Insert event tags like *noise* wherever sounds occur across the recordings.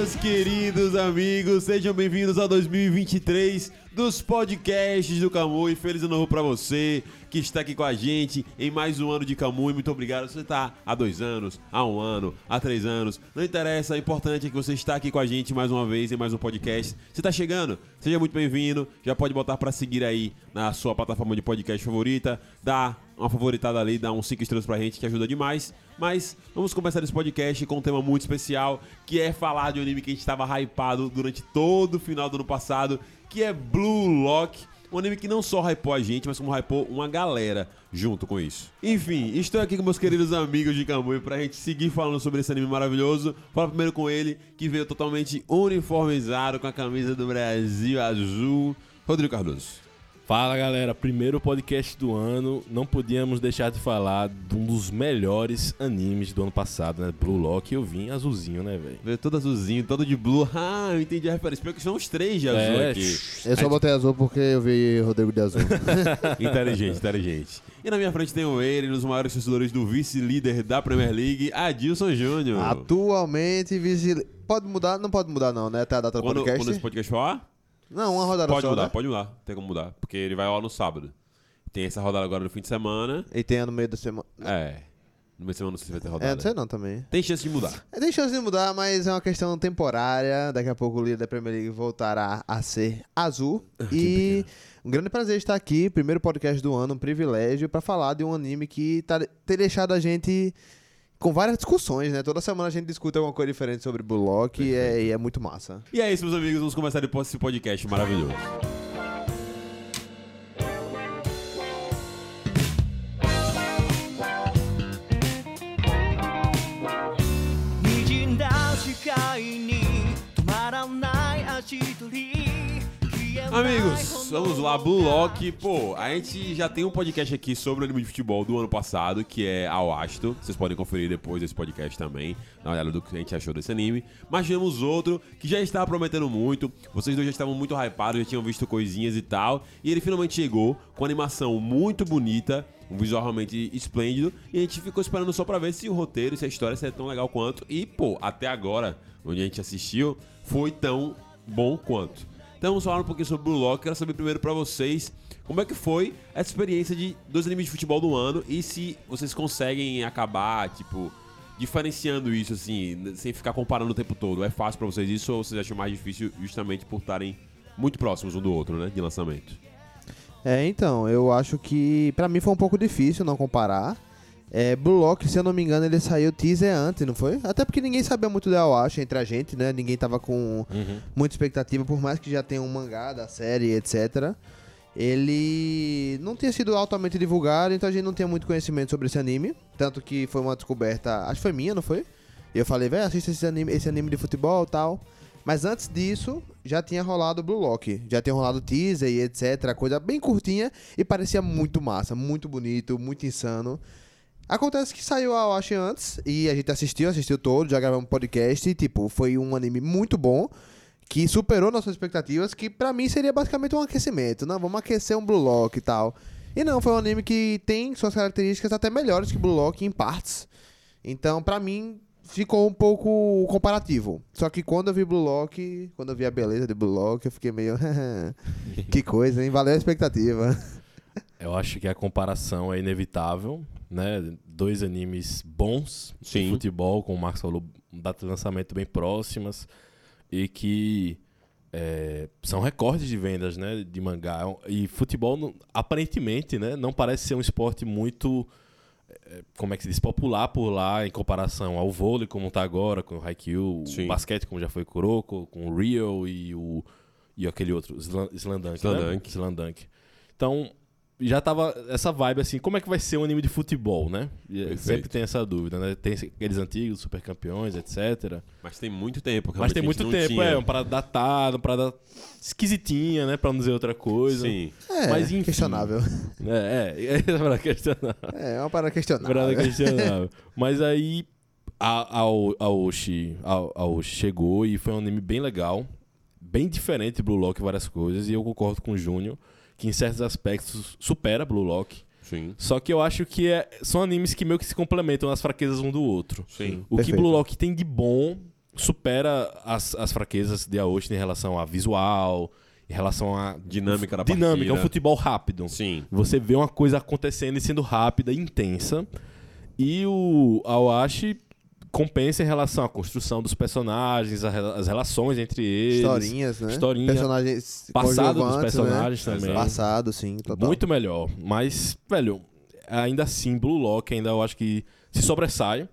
Meus queridos amigos, sejam bem-vindos ao 2023 dos podcasts do Camu e feliz ano novo pra você que está aqui com a gente em mais um ano de Camu e muito obrigado. Você está há dois anos, há um ano, há três anos, não interessa, o importante é que você está aqui com a gente mais uma vez em mais um podcast. Você está chegando? Seja muito bem-vindo, já pode botar para seguir aí na sua plataforma de podcast favorita, dá uma favoritada ali, dá uns 5 estrelas pra gente que ajuda demais. Mas vamos começar esse podcast com um tema muito especial, que é falar de um anime que a gente estava hypado durante todo o final do ano passado, que é Blue Lock. Um anime que não só hypou a gente, mas como hypou uma galera junto com isso. Enfim, estou aqui com meus queridos amigos de Kamui pra gente seguir falando sobre esse anime maravilhoso. Fala primeiro com ele, que veio totalmente uniformizado com a camisa do Brasil azul, Rodrigo Cardoso. Fala galera, primeiro podcast do ano, não podíamos deixar de falar de um dos melhores animes do ano passado, né? Blue Lock, eu vim azulzinho, né, velho? Veio todo azulzinho, todo de blue. Ah, eu entendi a referência. Pior que são os três de azul É, aqui. Eu só botei azul porque eu vi Rodrigo de azul. *laughs* inteligente, inteligente. E na minha frente tem o ele, um dos maiores torcedores do vice-líder da Premier League, Adilson Júnior. Atualmente, vice... Pode mudar? Não pode mudar não, né? Até a data do Quando, podcast. quando esse podcast falar? Não, uma rodada Pode só, mudar, né? pode mudar. Tem como mudar. Porque ele vai lá no sábado. Tem essa rodada agora no fim de semana. E tem no meio da semana. É. No meio de semana não sei se vai ter É, rodada. não sei não também. Tem chance de mudar. É, Tem chance de mudar, mas é uma questão temporária. Daqui a pouco o líder da Premier League voltará a ser azul. e um grande prazer estar aqui, primeiro podcast do ano, um privilégio, pra falar de um anime que tá, tem deixado a gente com várias discussões, né? Toda semana a gente discute alguma coisa diferente sobre Bullock e é, e é muito massa. E é isso, meus amigos. Vamos começar depois esse podcast maravilhoso. Amigos, vamos lá, Blue Lock. Pô, a gente já tem um podcast aqui sobre o anime de futebol do ano passado, que é Ao Asto. Vocês podem conferir depois desse podcast também, na olhada do que a gente achou desse anime. Mas tivemos outro que já estava prometendo muito. Vocês dois já estavam muito hypados, já tinham visto coisinhas e tal. E ele finalmente chegou com animação muito bonita, um visual realmente esplêndido. E a gente ficou esperando só pra ver se o roteiro, se a história seria tão legal quanto. E, pô, até agora, onde a gente assistiu, foi tão bom quanto. Então vamos falar um pouquinho sobre o Blue Lock. Quero saber primeiro pra vocês como é que foi essa experiência de dois animes de futebol do ano e se vocês conseguem acabar, tipo, diferenciando isso, assim, sem ficar comparando o tempo todo. É fácil pra vocês isso ou vocês acham mais difícil justamente por estarem muito próximos um do outro, né, de lançamento? É, então, eu acho que pra mim foi um pouco difícil não comparar. É, Blue Lock, se eu não me engano, ele saiu teaser antes, não foi? Até porque ninguém sabia muito da Awashi entre a gente, né? Ninguém tava com muita expectativa, por mais que já tenha um mangá da série, etc. Ele não tinha sido altamente divulgado, então a gente não tinha muito conhecimento sobre esse anime. Tanto que foi uma descoberta, acho que foi minha, não foi? E eu falei, velho, assista esse anime, esse anime de futebol e tal. Mas antes disso, já tinha rolado o Blue Lock. Já tinha rolado teaser e etc. Coisa bem curtinha e parecia muito massa, muito bonito, muito insano. Acontece que saiu a Awashi antes e a gente assistiu, assistiu todo, já gravamos um podcast e, tipo, foi um anime muito bom que superou nossas expectativas, que pra mim seria basicamente um aquecimento. Não, vamos aquecer um Blue Lock e tal. E não, foi um anime que tem suas características até melhores que Blue Lock em partes. Então, pra mim, ficou um pouco comparativo. Só que quando eu vi Blue Lock, quando eu vi a beleza de Blue Lock, eu fiquei meio. *laughs* que coisa, hein? Valeu a expectativa. Eu acho que a comparação é inevitável, né? Dois animes bons Sim. de futebol, como o Marcos falou, datas de lançamento bem próximas e que é, são recordes de vendas, né? De mangá. E futebol, aparentemente, né? Não parece ser um esporte muito, é, como é que se diz, popular por lá em comparação ao vôlei, como tá agora, com o Haikyuu, Sim. o basquete, como já foi Kuroko, com o Rio e o e aquele outro, Slandunk, Slandunk. né? Slandunk. Então, já tava essa vibe assim, como é que vai ser um anime de futebol, né? E, eh, Perfeito. Sempre tem essa dúvida, né? Tem aqueles antigos, super campeões, etc. Mas tem muito tempo. Mas tem muito tempo, tinha. é, uma parada datada, uma parada esquisitinha, né? Pra não dizer outra coisa. Sim. É, Mas, enfim. questionável. É, é, é uma parada questionável. É, uma parada questionável. Parada questionável. Mas aí a, a, a, Oshi, a, a Oshi chegou e foi um anime bem legal, bem diferente de Blue Lock em várias coisas, e eu concordo com o Júnior, que em certos aspectos supera Blue Lock. Sim. Só que eu acho que é- são animes que meio que se complementam nas fraquezas um do outro. Sim. O Perfeito. que Blue Lock tem de bom, supera as, as fraquezas de Aoshi em relação a visual, em relação a Dinâmica da dinâmica, é um partida. futebol rápido. Sim. Você vê uma coisa acontecendo e sendo rápida e intensa. E o Awashi compensa em relação à construção dos personagens, as relações entre eles. Historinhas, né? Historinha. Personagens Passado dos né? personagens também. Passado, sim, total. Muito melhor. Mas, velho, ainda assim, Blue Lock ainda eu acho que se sobressai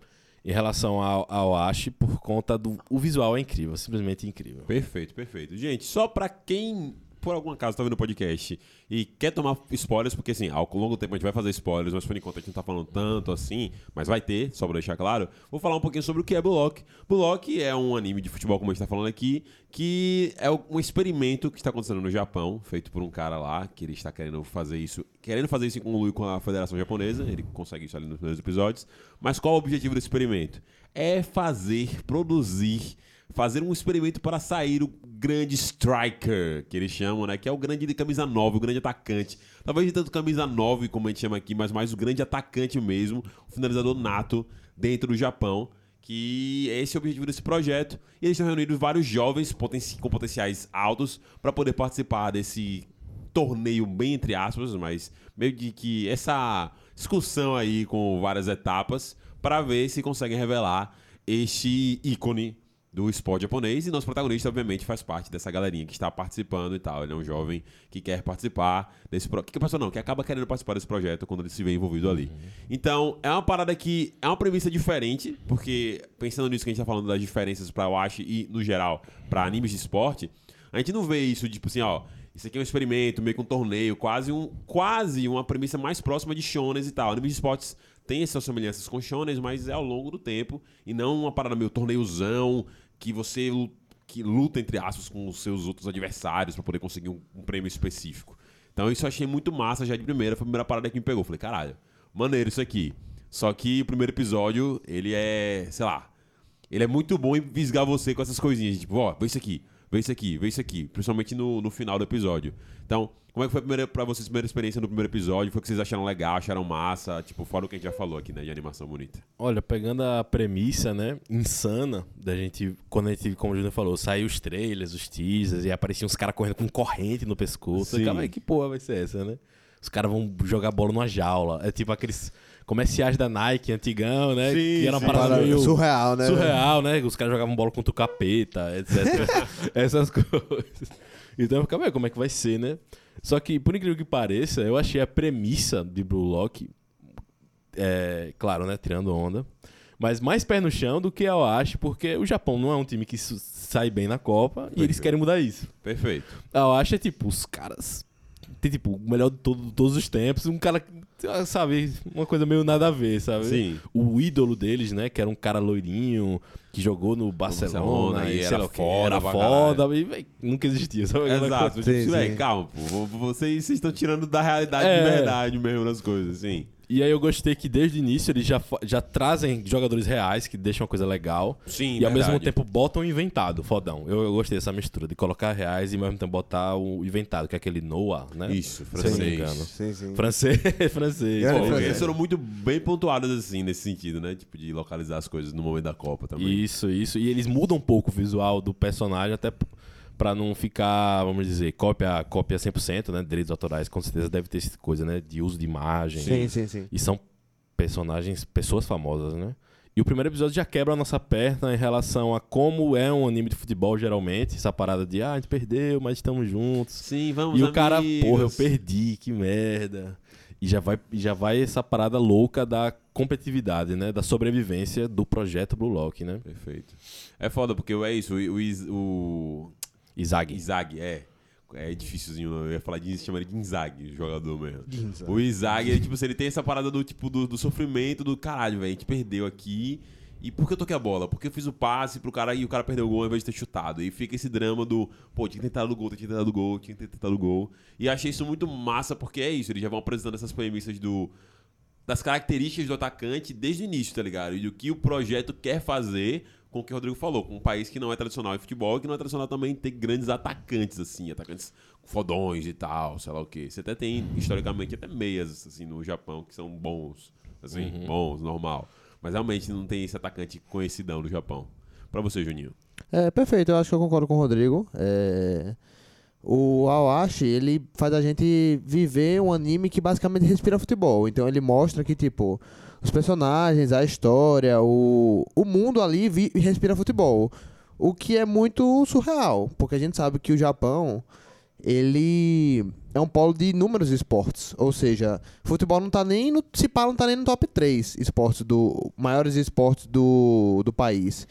em relação ao, ao Ash por conta do. O visual é incrível, simplesmente incrível. Perfeito, perfeito. Gente, só pra quem por algum acaso tá vendo o podcast e quer tomar spoilers, porque assim, ao longo do tempo a gente vai fazer spoilers, mas por enquanto a gente não tá falando tanto assim, mas vai ter, só pra deixar claro. Vou falar um pouquinho sobre o que é Blue Lock. Blue Lock é um anime de futebol, como a gente tá falando aqui, que é um experimento que está acontecendo no Japão, feito por um cara lá, que ele está querendo fazer isso, querendo fazer isso com a Federação Japonesa, ele consegue isso ali nos primeiros episódios. Mas qual o objetivo desse experimento? É fazer, produzir fazer um experimento para sair o grande striker, que eles chamam, né? Que é o grande de camisa 9, o grande atacante. Talvez de tanto camisa 9, como a gente chama aqui, mas mais o grande atacante mesmo, o finalizador nato dentro do Japão. Que esse é o objetivo desse projeto. E eles estão reunindo vários jovens com potenciais altos para poder participar desse torneio bem entre aspas, mas meio de que essa discussão aí com várias etapas para ver se conseguem revelar este ícone do esporte japonês e nosso protagonista obviamente faz parte dessa galerinha que está participando e tal. Ele é um jovem que quer participar desse pro... que passou não, que acaba querendo participar desse projeto quando ele se vê envolvido ali. Então, é uma parada que é uma premissa diferente, porque pensando nisso que a gente tá falando das diferenças para Washi e no geral para animes de esporte, a gente não vê isso tipo assim, ó, isso aqui é um experimento, meio que um torneio, quase um quase uma premissa mais próxima de shonen e tal. Animes de esportes tem essas semelhanças com shonen, mas é ao longo do tempo e não uma parada meio torneiozão que você que luta entre aspas com os seus outros adversários pra poder conseguir um, um prêmio específico. Então isso eu achei muito massa já de primeira, foi a primeira parada que me pegou. Falei, caralho, maneiro isso aqui. Só que o primeiro episódio, ele é, sei lá, ele é muito bom em visgar você com essas coisinhas. Tipo, ó, vê isso aqui, vê isso aqui, vê isso aqui. Principalmente no, no final do episódio. Então, como é que foi a primeira, pra vocês a primeira experiência no primeiro episódio? Foi o que vocês acharam legal, acharam massa? Tipo, fora o que a gente já falou aqui, né? De animação bonita. Olha, pegando a premissa, né, insana da gente, quando a gente, como o Júnior falou, saiu os trailers, os teasers, e apareciam uns caras correndo com corrente no pescoço. Sim. Calma aí, que porra vai ser essa, né? Os caras vão jogar bola numa jaula. É tipo aqueles comerciais da Nike antigão, né? Sim, que era uma parada Para- meio surreal, né? surreal, né? Os caras jogavam bola contra o capeta, etc. *laughs* Essas coisas. Então eu ficava, "Ué, como é que vai ser, né? Só que, por incrível que pareça, eu achei a premissa de Blue Lock, é, claro, né? Tirando onda. Mas mais pé no chão do que eu acho, porque o Japão não é um time que sai bem na Copa e eles Perfeito. querem mudar isso. Perfeito. Eu acho é tipo, os caras. Tem tipo, o melhor de todo- todos os tempos. Um cara, sabe, uma coisa meio nada a ver, sabe? Sim. O ídolo deles, né? Que era um cara loirinho, que jogou no Barcelona, Barcelona, e era lá foda Era foda, e, véi, nunca existia. Sabe? Exato. coisa- Tipo, Sim, véi, sim. calma, pô. vo- Vocês, vocês estão tirando da realidade É. de verdade mesmo das coisas, assim. E aí eu gostei que desde o início eles já, já trazem jogadores reais, que deixam uma coisa legal. Sim, E ao mesmo verdade. tempo botam o inventado, fodão. Eu, eu gostei dessa mistura, de colocar reais e ao mesmo tempo botar o inventado, que é aquele Noah, né? Isso, Se eu não me francês. engano. Sim, sim. Francês, *laughs* francês. eles foram muito bem pontuados assim, nesse sentido, né? Tipo, de localizar as coisas no momento da Copa também. Isso, isso. E eles mudam um pouco o visual do personagem, até p- pra não ficar, vamos dizer, cópia, cópia 100%, né? Direitos autorais, com certeza deve ter essa coisa, né? De uso de imagem. Sim, sim, sim. E são personagens, pessoas famosas, né? E o primeiro episódio já quebra a nossa perna em relação a como é um anime de futebol, geralmente. Essa parada de, ah, a gente perdeu, mas estamos juntos. Sim, vamos E o cara, amigos. porra, eu perdi, que merda. E já vai, já vai essa parada louca da competitividade, né? Da sobrevivência do projeto Blue Lock, né? Perfeito. É foda, porque é isso, o, o, o Izag. Izag, é. É difícilzinho, eu ia falar de chama ele de Inzaghi, o jogador mesmo. Ginza. O Izag, ele, tipo, assim, ele tem essa parada do tipo do, do sofrimento do caralho, velho. A gente perdeu aqui. E por que eu toquei a bola? Porque eu fiz o passe pro cara e o cara perdeu o gol ao invés de ter chutado. E fica esse drama do, pô, tinha que tentar do gol, tinha que tentar do gol, tinha que tentar do gol. E achei isso muito massa, porque é isso, eles já vão apresentando essas premissas do. Das características do atacante desde o início, tá ligado? E do que o projeto quer fazer com o que o Rodrigo falou, com um país que não é tradicional em futebol e que não é tradicional também ter grandes atacantes, assim, atacantes fodões e tal, sei lá o quê. Você até tem, historicamente, até meias, assim, no Japão, que são bons, assim, bons, normal. Mas realmente não tem esse atacante conhecidão no Japão. pra você, Juninho? É, perfeito, eu acho que eu concordo com o Rodrigo. É, O Awashi, ele faz a gente viver um anime que basicamente *laughs* respira futebol. Então ele mostra que, tipo, os personagens, a história, o, o mundo ali vi- respira futebol. O que é muito surreal, porque a gente sabe que o Japão, ele é um polo de inúmeros esportes. Ou seja, futebol não tá nem no. Se pá, não tá nem no top 3 esportes do. maiores esportes do, do país.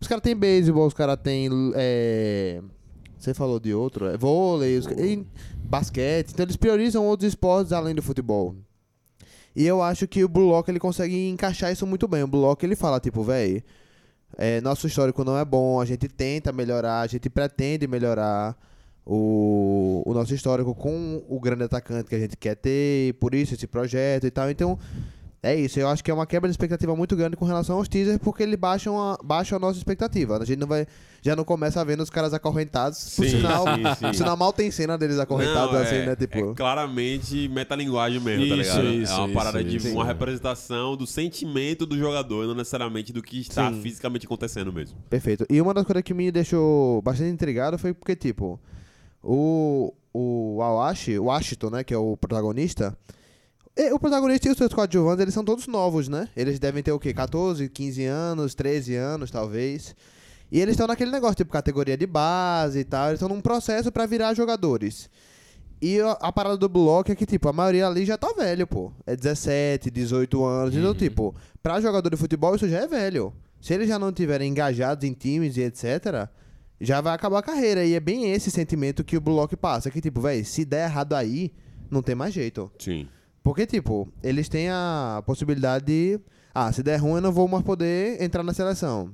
Os caras têm beisebol, os caras têm. É, você falou de outro? É vôlei, os, e basquete. Então eles priorizam outros esportes além do futebol. E eu acho que o Blue Lock ele consegue encaixar isso muito bem. O Blue Lock ele fala, tipo, véi, é, nosso histórico não é bom, a gente tenta melhorar, a gente pretende melhorar o, o nosso histórico com o grande atacante que a gente quer ter, por isso esse projeto e tal. Então, é isso. Eu acho que é uma quebra de expectativa muito grande com relação aos teasers, porque ele baixa, uma, baixa a nossa expectativa. A gente não vai, já não começa vendo os caras acorrentados. Por Sim, sinal, sim, sim. por sinal, mal tem cena deles acorrentados Não, assim, é, né? Tipo, é claramente metalinguagem mesmo, tá Isso, ligado? isso, é uma isso, parada de uma representação do sentimento do jogador, não necessariamente do que está Sim. fisicamente acontecendo mesmo. Perfeito. E uma das coisas que me deixou bastante intrigado foi porque, tipo, o, o Awashi, o Ashito, né, que é o protagonista, o protagonista e os seus coadjuvantes, eles são todos novos, né? Eles devem ter o quê? 14, 15 anos, 13 anos, talvez. E eles estão naquele negócio, tipo, categoria de base e tal. Eles estão num processo pra virar jogadores. E a, parada do bloco é que, tipo, a maioria ali já tá velho, pô. É 17, 18 anos. Então, tipo, pra jogador de futebol isso já é velho. Se eles já não tiverem engajados em times e etc., já vai acabar a carreira. E é bem esse sentimento que o bloco passa. Que, tipo, velho, se der errado aí, não tem mais jeito. Sim. Porque, tipo, eles têm a possibilidade de. Ah, se der ruim, eu não vou mais poder entrar na seleção.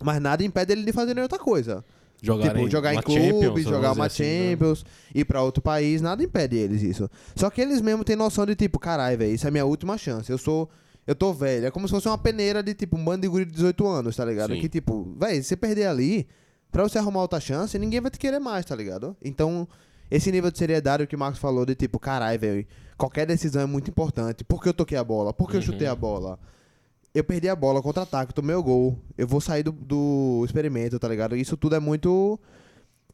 Mas nada impede ele de fazer outra coisa. Jogar tipo, em, jogar em clube, jogar uma assim, né? Champions, ir pra outro país, nada impede eles isso. Só que eles mesmo têm noção de tipo, caralho, velho, isso é minha última chance. Eu sou. Eu tô velho. É como se fosse uma peneira de tipo um bando de guri de 18 anos, tá ligado? Sim. Que tipo, velho, se você perder ali, pra você arrumar outra chance, ninguém vai te querer mais, tá ligado? Então, esse nível de seriedade que o Marcos falou de tipo, caralho, velho, qualquer decisão é muito importante. Por que eu toquei a bola? Por que eu chutei a bola? Eu perdi a bola, contra-ataque, tomei o gol. Eu vou sair do, do experimento, tá ligado? Isso tudo é muito.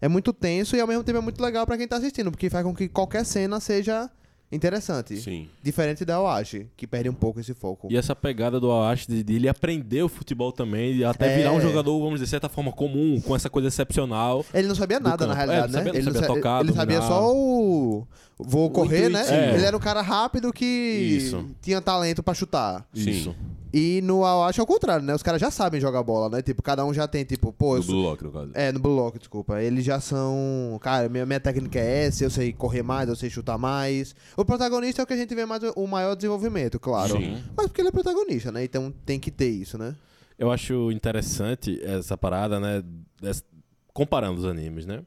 É muito tenso e ao mesmo tempo é muito legal pra quem tá assistindo, porque faz com que qualquer cena seja interessante. Sim. Diferente da Oashi, que perde um pouco esse foco. E essa pegada do Awashi de, de ele aprender o futebol também, até É. virar um jogador, vamos dizer, de certa forma comum, com essa coisa excepcional. Ele não sabia nada, na campo. realidade, É, né? não sabia- não ele sabia sa- tocar, ele sabia só o. Vou correr, né? intuitivo. Ele era um cara rápido que Isso. tinha talento pra chutar. Sim. Isso. E no Awashi é o contrário, né? Os caras já sabem jogar bola, né? Tipo, cada um já tem, tipo, pô, sou- Blue Lock, no caso. É, no Blue Lock, desculpa. Eles já são. Cara, minha, minha técnica é essa, eu sei correr mais, eu sei chutar mais. O protagonista é o que a gente vê mais o maior desenvolvimento, claro. Sim. Mas porque ele é protagonista, né? Então tem que ter isso, né? Eu acho interessante essa parada, né? des- comparando os animes, né?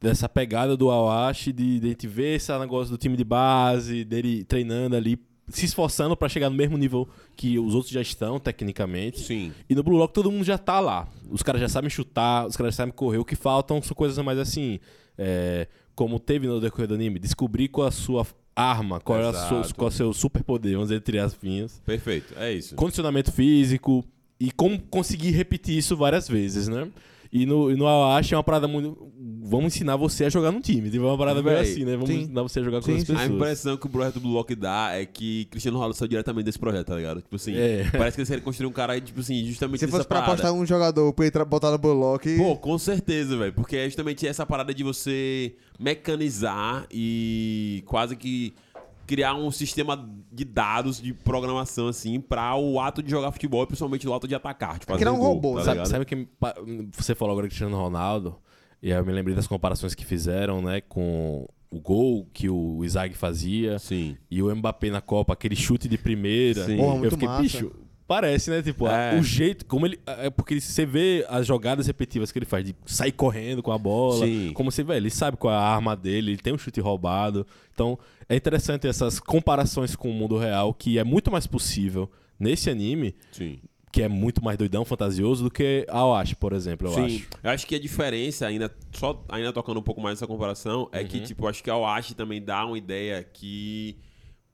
Dessa pegada do Awashi, de, de a gente ver esse negócio do time de base, dele treinando ali, se esforçando pra chegar no mesmo nível que os outros já estão, tecnicamente. Sim. E no Blue Lock todo mundo já tá lá. Os caras já sabem chutar, os caras já sabem correr. O que faltam são coisas mais assim, é, como teve no decorrer do anime, descobrir qual a sua arma, qual é, a sua, Exato. qual é o seu superpoder, vamos dizer, entre as pinhas Perfeito. É isso. condicionamento físico e como conseguir repetir isso várias vezes, né? E no, e no Awashi é uma parada muito. Vamos ensinar você a jogar num time. Tipo, é uma parada meio Véi, assim, né? Vamos sim. ensinar você a jogar com Sim, as sim. A pessoas. impressão que o projeto do Blue Lock dá é que Cristiano Ronaldo saiu diretamente desse projeto, tá ligado? Tipo assim, É. parece que eles querem construir um cara aí, tipo assim, justamente Se fosse pra apostar um jogador pra entrar, botar no Blue Lock. Pô, com certeza, velho. Porque é justamente essa parada de você mecanizar e quase que criar um sistema de dados de programação, assim, pra o ato de jogar futebol, e principalmente o ato de atacar. Tipo, Criar fazer um gol, robô, tá Sabe, sabe que você falou agora Cristiano Ronaldo, e aí eu me lembrei das comparações que fizeram, né, com o gol que o Isaac fazia Sim. e o Mbappé na Copa, aquele chute de primeira. Sim. Porra, eu fiquei, massa. bicho, parece, né? Tipo, É. o jeito, como ele. É porque ele- você vê as jogadas repetitivas que ele faz, de sair correndo com a bola. Sim. Como você vê, ele sabe qual é a arma dele, ele tem um chute roubado. Então, é interessante essas comparações com o mundo real, que é muito mais possível nesse anime, Sim. que é muito mais doidão, fantasioso, do que a Awashi, por exemplo, eu Sim, acho. eu acho que a diferença, ainda só ainda tocando um pouco mais nessa comparação, é Uhum. que, tipo, acho que a Oashi também dá uma ideia que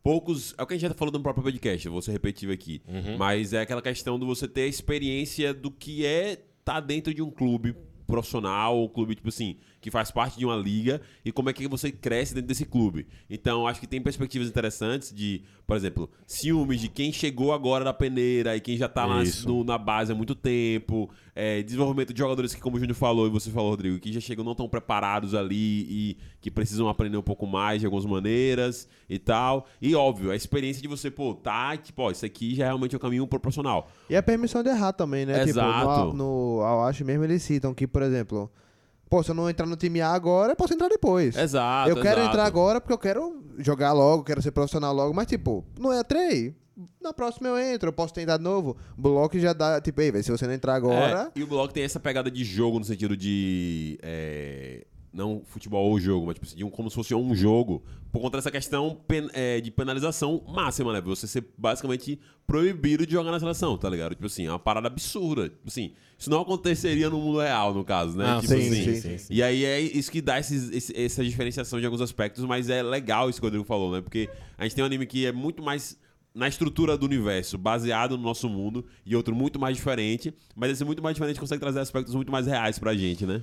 poucos. É o que a gente já falou no próprio podcast, eu vou ser repetitivo aqui. Mas é aquela questão de você ter a experiência do que é estar tá dentro de um clube profissional, ou clube, tipo assim, que faz parte de uma liga, e como é que você cresce dentro desse clube. Então, acho que tem perspectivas interessantes de, por exemplo, ciúmes de quem chegou agora da peneira e quem já tá lá no- na base há muito tempo, é, desenvolvimento de jogadores que, como o Júnior falou e você falou, Rodrigo, que já chegam não tão preparados ali e que precisam aprender um pouco mais de algumas maneiras e tal. E, óbvio, a experiência de você, pô, tá, tipo, ó, isso aqui já é realmente o caminho proporcional. E a permissão de errar também, né? Exato. Tipo, no, no Awash mesmo eles citam que, por exemplo, pô, se eu não entrar no time A agora, eu posso entrar depois. Exato, eu quero exato. entrar agora porque eu quero jogar logo, quero ser profissional logo, mas tipo, não é três. Na próxima eu entro, eu posso tentar de novo. O bloco já dá, tipo, ei, velho, se você não entrar agora. É, e o Block tem essa pegada de jogo no sentido de. é, não futebol ou jogo, mas tipo, assim, um, como se fosse um jogo, por conta dessa questão pen- é, de penalização máxima, né? Você ser basicamente proibido de jogar na seleção, tá ligado? Tipo assim, é uma parada absurda. Tipo assim, isso não aconteceria no mundo real, no caso, né? Ah, tipo sim, assim. sim, sim, E aí é isso que dá esses- esse- essa diferenciação de alguns aspectos, mas é legal isso que o Rodrigo falou, né? Porque a gente tem um anime que é muito mais na estrutura do universo, baseado no nosso mundo, e outro muito mais diferente, mas esse muito mais diferente consegue trazer aspectos muito mais reais pra gente, né?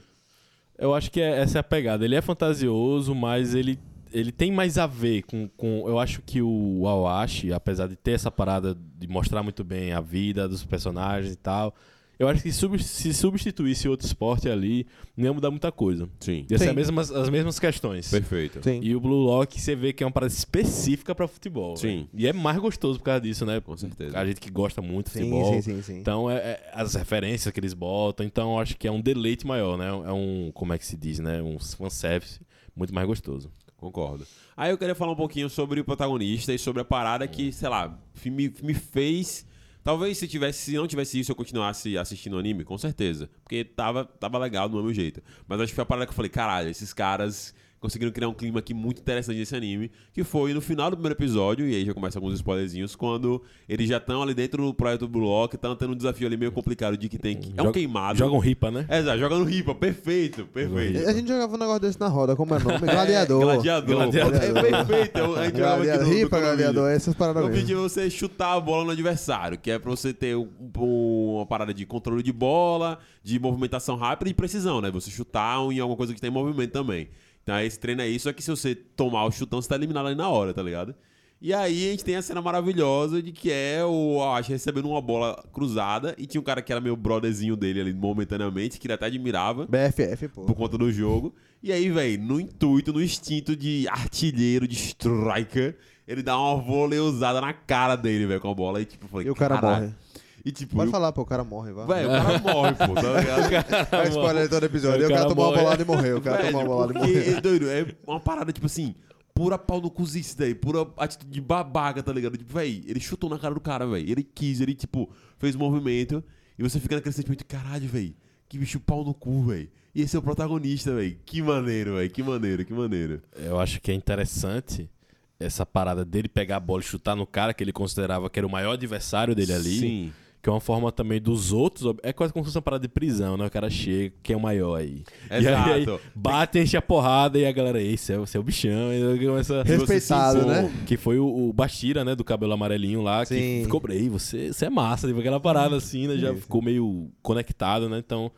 Eu acho que é- essa é a pegada. Ele é fantasioso, mas ele, ele tem mais a ver com, com. Eu acho que o Awashi, apesar de ter essa parada de mostrar muito bem a vida dos personagens e tal, eu acho que sub- se substituísse outro esporte ali, não ia mudar muita coisa. Sim. Ia ser Sim. as mesmas, as mesmas questões. Perfeito. Sim. E o Blue Lock, você vê que é uma parada específica pra futebol. Sim. E é mais gostoso por causa disso, né? Com certeza. A gente que gosta muito de Sim, futebol. sim, sim, sim. Então, é, é as referências que eles botam. Então, eu acho que é um deleite maior, né? É um, como é que se diz, né? Um fanservice muito mais gostoso. Concordo. Aí eu queria falar um pouquinho sobre o protagonista e sobre a parada que, sei lá, me, me fez. Talvez se tivesse, se não tivesse isso, eu continuasse assistindo anime, com certeza. Porque tava, tava legal do mesmo jeito. Mas acho que foi a parada que eu falei, caralho, esses caras conseguiram criar um clima aqui muito interessante nesse anime, que foi no final do primeiro episódio, e aí já começa alguns spoilerzinhos, quando eles já estão ali dentro do projeto do Block, estão tendo um desafio ali meio complicado de que tem que. É um Joga- queimado. Jogam ripa, né? É, exato, joga no ripa, perfeito, perfeito. A gente jogava um negócio desse na roda, como é o nome? Gladiador. *laughs* É, gladiador. Gladiador. É perfeito. A gente jogava aqui Gladiador. no, no Ripa, condomínio. gladiador, essas O paradas mesmo. objetivo é você chutar a bola no adversário, que é pra você ter um- um- uma parada de controle de bola, de movimentação rápida e precisão, né? Você chutar em alguma coisa que tem movimento também. Então esse treino é isso, só que se você tomar o chutão, você tá eliminado ali na hora, tá ligado? E aí a gente tem a cena maravilhosa de que é o Ash recebendo uma bola cruzada e tinha um cara que era meio brotherzinho dele ali momentaneamente, que ele até admirava BFF, pô. por conta do jogo. E aí, velho, no intuito, no instinto de artilheiro, de striker, ele dá uma voleusada na cara dele, velho, com a bola. E tipo, falei, E o cara morre. E tipo, Pode eu- falar, pô, o cara morre, vai. velho, o cara morre, pô, tá ligado? É spoiler de todo episódio. O o cara cara tomou uma bolada e morreu. O cara tomou uma bolada e morreu. é doido, é uma parada, tipo assim, pura pau no cozice daí, pura atitude de babaca, tá ligado? Tipo, velho, ele chutou na cara do cara, velho. Ele quis, ele, tipo, fez movimento. E você fica naquele sentimento de caralho, velho. Que bicho pau no cu, velho. E esse é o protagonista, velho. Que maneiro, velho. Que maneiro, que maneiro. Eu acho que é interessante essa parada dele pegar a bola e chutar no cara que ele considerava que era o maior adversário dele ali. Sim. Que é uma forma também dos outros. É quase como se fosse uma parada de prisão, né? O cara chega, quem é o maior aí. E aí, aí Exato. bate, enche a porrada e a galera, esse é, esse é o bichão. E aí começa... Respeitado, né? Que foi o, o Bastira, né? Do cabelo amarelinho lá. Que Sim. ficou, ei, você, você é massa. Tipo, aquela parada assim, né? Já Isso. ficou meio conectado, né? Então,